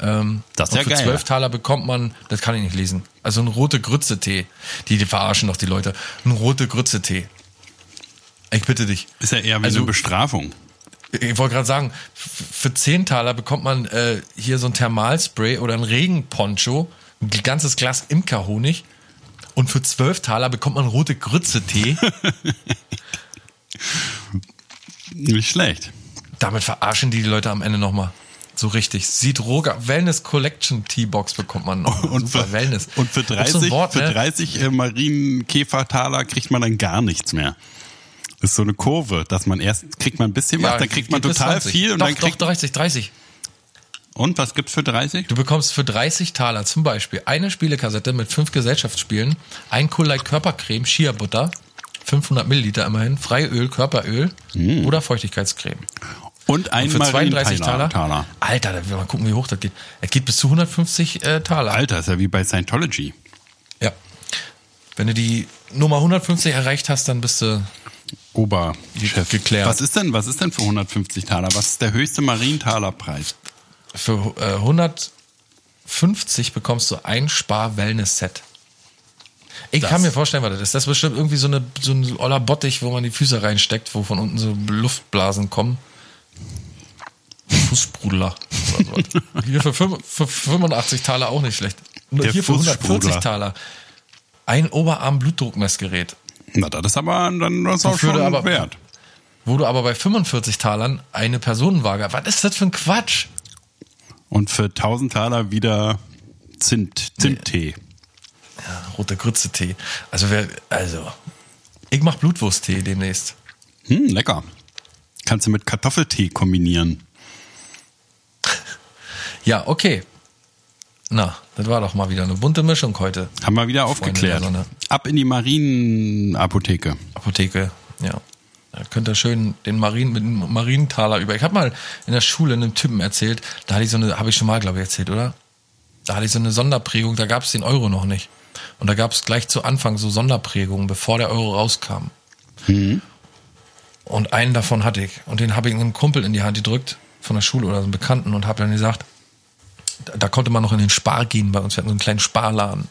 ähm, Das ist und ja für geil. 12 Taler bekommt man, das kann ich nicht lesen, also ein rote Grütze-Tee. Die, die verarschen doch die Leute. Ein rote Grütze-Tee. Ich bitte dich. Ist ja eher wie Also- eine Bestrafung. Ich wollte gerade sagen, für 10 Taler bekommt man äh, hier so ein Thermalspray oder ein Regenponcho, ein ganzes Glas Imkerhonig. Und für 12 Taler bekommt man rote Grütze-Tee. (laughs) Nicht schlecht. Damit verarschen die die Leute am Ende nochmal. So richtig. Sidroga Wellness Collection Teebox bekommt man noch. Und Super für, Wellness. und für Auch so 30, ein Wort, für ne? 30 äh, Marienkäfertaler kriegt man dann gar nichts mehr. Das ist so eine Kurve, dass man erst kriegt man ein bisschen was, Ja, dann kriegt man total 20. viel und doch, dann kriegt doch 30, 30. Und was gibt's für 30? Du bekommst für 30 Taler zum Beispiel eine Spielekassette mit fünf Gesellschaftsspielen, ein Cool Light Körpercreme, Shea Butter, 500 Milliliter immerhin, Freiöl, Körperöl Mm. oder Feuchtigkeitscreme. Und ein Für 32 Marientaler. Taler, Alter, da will man gucken, wie hoch das geht. Es geht bis zu 150 äh, Taler. Alter, ist ja wie bei Scientology. Ja. Wenn du die Nummer 150 erreicht hast, dann bist du Oberchef. Geklärt. Was ist denn, was ist denn für 150 Taler? Was ist der höchste Marientalerpreis? für äh, 150 bekommst du ein Spar-Wellness-Set. Ich Das- kann mir vorstellen, was das ist. Das ist bestimmt irgendwie so, eine, so ein oller Bottich, wo man die Füße reinsteckt, wo von unten so Luftblasen kommen. Fußsprudler. So. (laughs) Hier für, für 85 Taler auch nicht schlecht. Nur Der hier für 140 Fußsprudler. Taler. Ein Oberarm-Blutdruckmessgerät. Na, das ist aber dann das auch schon aber- wert. Wo du aber bei 45 Talern eine Personenwaage. Was ist das für ein Quatsch? Und für 1000 Taler wieder Zimt, Zimttee. Roter Grütze-Tee. Also wer, also. Ich mach Blutwursttee demnächst. Hm, lecker. Kannst du mit Kartoffeltee kombinieren. Ja, okay. Na, das war doch mal wieder eine bunte Mischung heute. Haben wir wieder aufgeklärt. Ab in die Marienapotheke. Apotheke, ja. Da könnt ihr schön den Marien, mit dem Marientaler über. Ich habe mal in der Schule einem Typen erzählt, da hatte ich so eine, habe ich schon mal, glaube ich, erzählt, oder? Da hatte ich so eine Sonderprägung, da gab es den Euro noch nicht. Und da gab es gleich zu Anfang so Sonderprägungen, bevor der Euro rauskam. Und einen davon hatte ich. Und den habe ich einem Kumpel in die Hand gedrückt, von der Schule oder so einem Bekannten, und habe dann gesagt, da, konnte man noch in den Spar gehen bei uns. Wir hatten so einen kleinen Sparladen.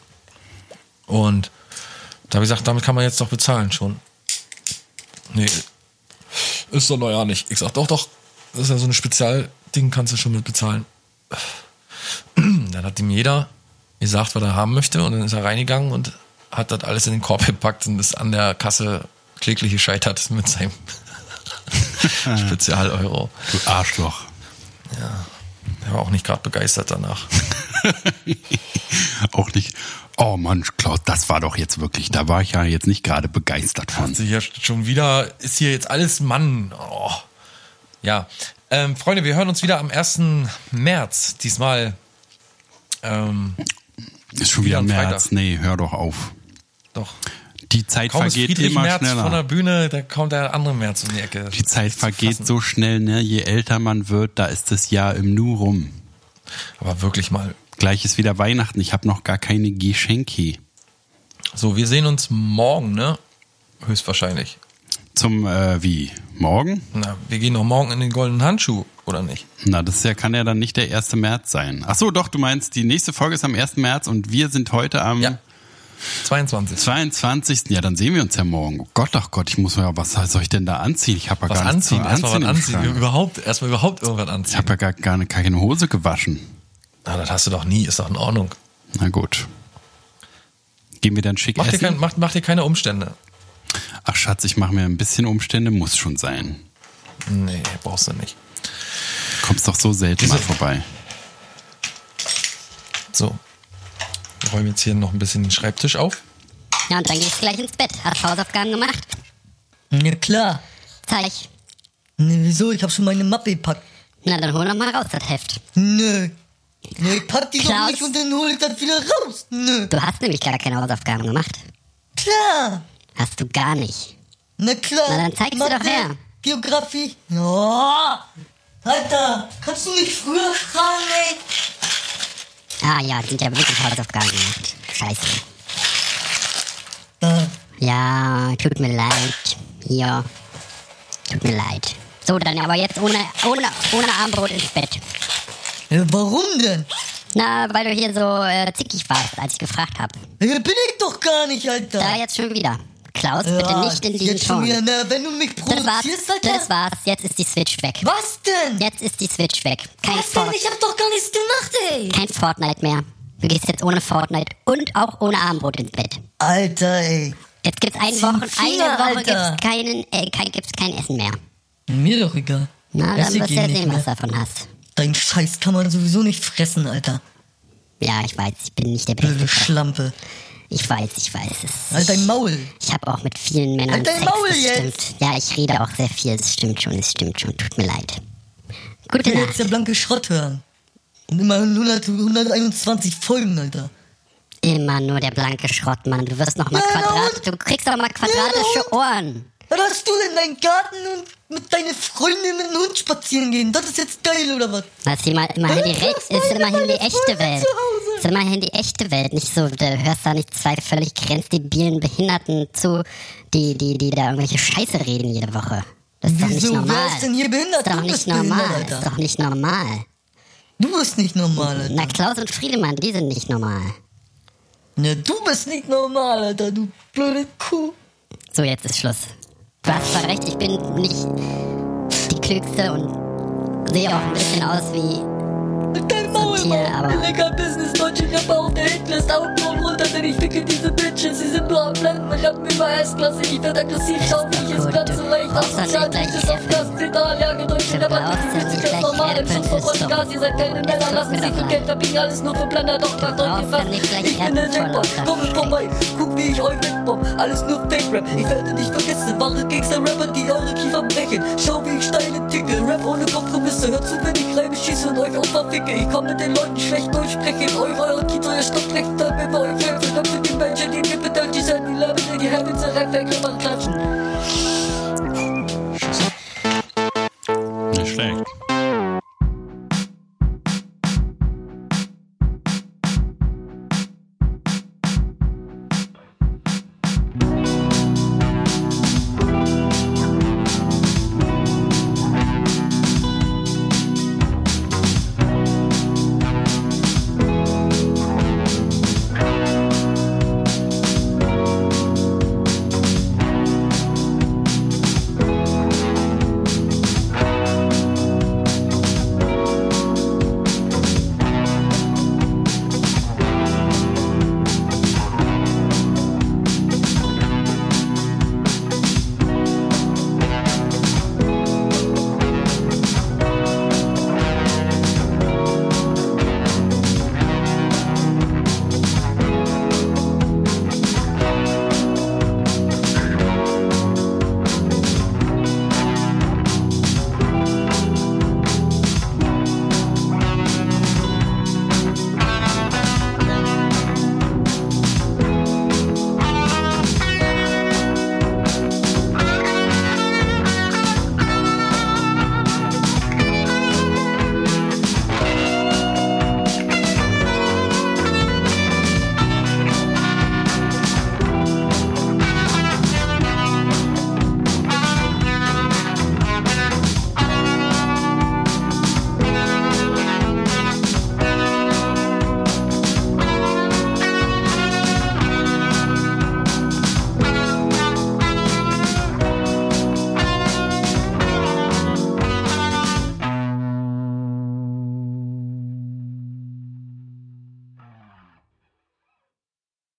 Und da habe ich gesagt, damit kann man jetzt doch bezahlen schon. Nee, ist doch ja nicht. Ich sag, doch, doch, das ist ja so ein Spezialding, kannst du schon mit bezahlen. (clears throat) Dann hat ihm jeder gesagt, was er haben möchte und dann ist er reingegangen und hat das alles in den Korb gepackt und ist an der Kasse kläglich gescheitert mit seinem (laughs) Spezial-Euro. Du Arschloch. Er war auch nicht gerade begeistert danach. (laughs) Auch nicht. Oh Mann, Klaus, das war doch jetzt wirklich. Da war ich ja jetzt nicht gerade begeistert von. Also hier schon wieder ist hier jetzt alles Mann. Oh. Ja, ähm, Freunde, wir hören uns wieder am 1. März. Diesmal ähm, Ist schon wieder wieder März. Freitag. Nee, hör doch auf. doch. Die Zeit Kaum vergeht immer Merz von der schneller. Bühne, da kommt der andere März um die Ecke. Die Zeit vergeht so schnell, ne? Je älter man wird, da ist das Jahr im Nu rum. Aber wirklich mal. Gleich ist wieder Weihnachten. Ich habe noch gar keine Geschenke. So, wir sehen uns morgen, ne? Höchstwahrscheinlich. Zum, äh, wie? Morgen? Na, wir gehen doch morgen in den goldenen Handschuh, oder nicht? Na, das ja, kann ja dann nicht der 1. März sein. Ach so, doch, du meinst, die nächste Folge ist am 1. März und wir sind heute am Ja. 22. 22. Ja, dann sehen wir uns ja morgen. Oh Gott, ach Gott, ich muss ja, was soll ich denn da anziehen? Ich habe ja Was gar nichts anziehen? Erstmal im anziehen. Schrank. Überhaupt, erstmal überhaupt irgendwas Ich anziehen. habe ja gar, gar keine Hose gewaschen. Na, das hast du doch nie, ist doch in Ordnung. Na gut. Gehen wir dann schick Mach dir, essen? kein, mach, mach dir keine Umstände. Ach Schatz, ich mache mir ein bisschen Umstände, muss schon sein. Nee, brauchst du nicht. Kommst doch so selten mal Diese- vorbei. So. Wir räumen jetzt hier noch ein bisschen den Schreibtisch auf. Ja, und dann gehst du gleich ins Bett. Hast Hausaufgaben gemacht? Ja klar. Zeig. Ne, wieso? Ich hab schon meine Mappe gepackt. Na, dann hol doch mal raus, das Heft. Nö. Ne, ich pack die doch Klaus? nicht und dann hol ich das wieder raus. Nö. Du hast nämlich gar keine Hausaufgaben gemacht. Klar. Hast du gar nicht. Na klar. Na, dann zeig sie doch her. Geografie. Oh, Alter, kannst du nicht früher fragen, ey? Ah ja, sind ja wirklich Hausaufgaben gemacht. Scheiße. Da. Ja, tut mir leid. Hier. Tut mir leid. So, dann aber jetzt ohne, ohne, ohne Armbrot ins Bett. Ja, warum denn? Na, weil du hier so äh, zickig warst, als ich gefragt habe. Ja, bin ich doch gar nicht, Alter. Da jetzt schon wieder. Klaus, bitte Ja, nicht in diesen Ton. wieder, na, wenn du mich Das war's, provozierst, Alter. das war's. Jetzt ist die Switch weg. Was denn? Jetzt ist die Switch weg. Kein, Was denn? Fort Ich hab doch gar nichts gemacht, ey. kein Fortnite mehr. Du gehst jetzt ohne Fortnite und auch ohne Armbrot ins Bett. Alter, ey. Jetzt gibt's eine Woche, Finger, eine Woche Alter. gibt's keinen, äh, kein, gibt's kein Essen mehr. Mir doch egal. Na, dann wirst du ja eh sehen, was mehr. du davon hast. Dein Scheiß kann man sowieso nicht fressen, Alter. Ja, ich weiß, ich bin nicht der Beste. Blöde Schlampe. Ich weiß, ich weiß es. Halt dein Maul. Ich habe auch mit vielen Männern Halt dein Sex, Maul jetzt. stimmt. Ja, ich rede auch sehr viel, das stimmt schon, das stimmt schon. Tut mir leid. Gute Ich will jetzt Nacht. der blanke Schrott hören. Und immer 100, 121 Folgen, Alter. Immer nur der blanke Schrott, Mann. Du wirst noch mal Ja, Quadrat, du kriegst doch mal quadratische Ohren. Was hast du in deinen Garten und mit deiner Freundin mit dem Hund spazieren gehen? Das ist jetzt geil, oder was? Das ist immer, immerhin die, Re ist immerhin die echte Welt. Hause. Ist immerhin die echte Welt. Nicht so, du hörst da nicht zwei völlig grenzdebilen Behinderten zu, die, die, die da irgendwelche Scheiße reden jede Woche. Das ist doch Wieso? nicht normal. Wer ist denn hier behindert? Ist doch nicht normal. Ist doch nicht normal. Du bist nicht normal, Alter. Na, Klaus und Friedemann, die sind nicht normal. Ne, du bist nicht normal, Alter, du blöde Kuh. So, jetzt ist Schluss. Du hast zwar recht, ich bin nicht die Klügste und sehe auch ein bisschen aus wie Dein Maul, Tier, aber- Mann. Illegal Business, deutsche Rapper auf der Hitlist. Augenbrauen runter, denn ich ficke diese Bitches. Sie sind nur am Blenden, rappen über S-Klasse. Ich werd aggressiv, schau, wie ich es Gut, platze. du Leicht asozial, nicht Bitches auf Gas, Pedal, ja, gedrückt in der doch fühlt sich nicht ganz normal im Schuss Erdbeeren von ist Gas. Ihr seid keine Männer, lassen für leid. Geld verbiegen. Alles nur für Blender, doch macht euch gefasst. Ich bin der Jackpot, komme vorbei. Guck, wie ich euch wegbomb. Alles nur Fake-Rap. Ich werde nicht vergessen, wahre Gangster-Rapper, die eure Kiefer brechen. Schau, wie ich steile ticke. Rap ohne Kompromisse. Hört zu, wenn ich Reime schieße und euch verficke. Ich komm mit den Leuten schlecht durchspreche. In eure, eure Kita, ihr stoppt recht, wenn wir euch helfen. Dann für die Menschen, die mir bedankt,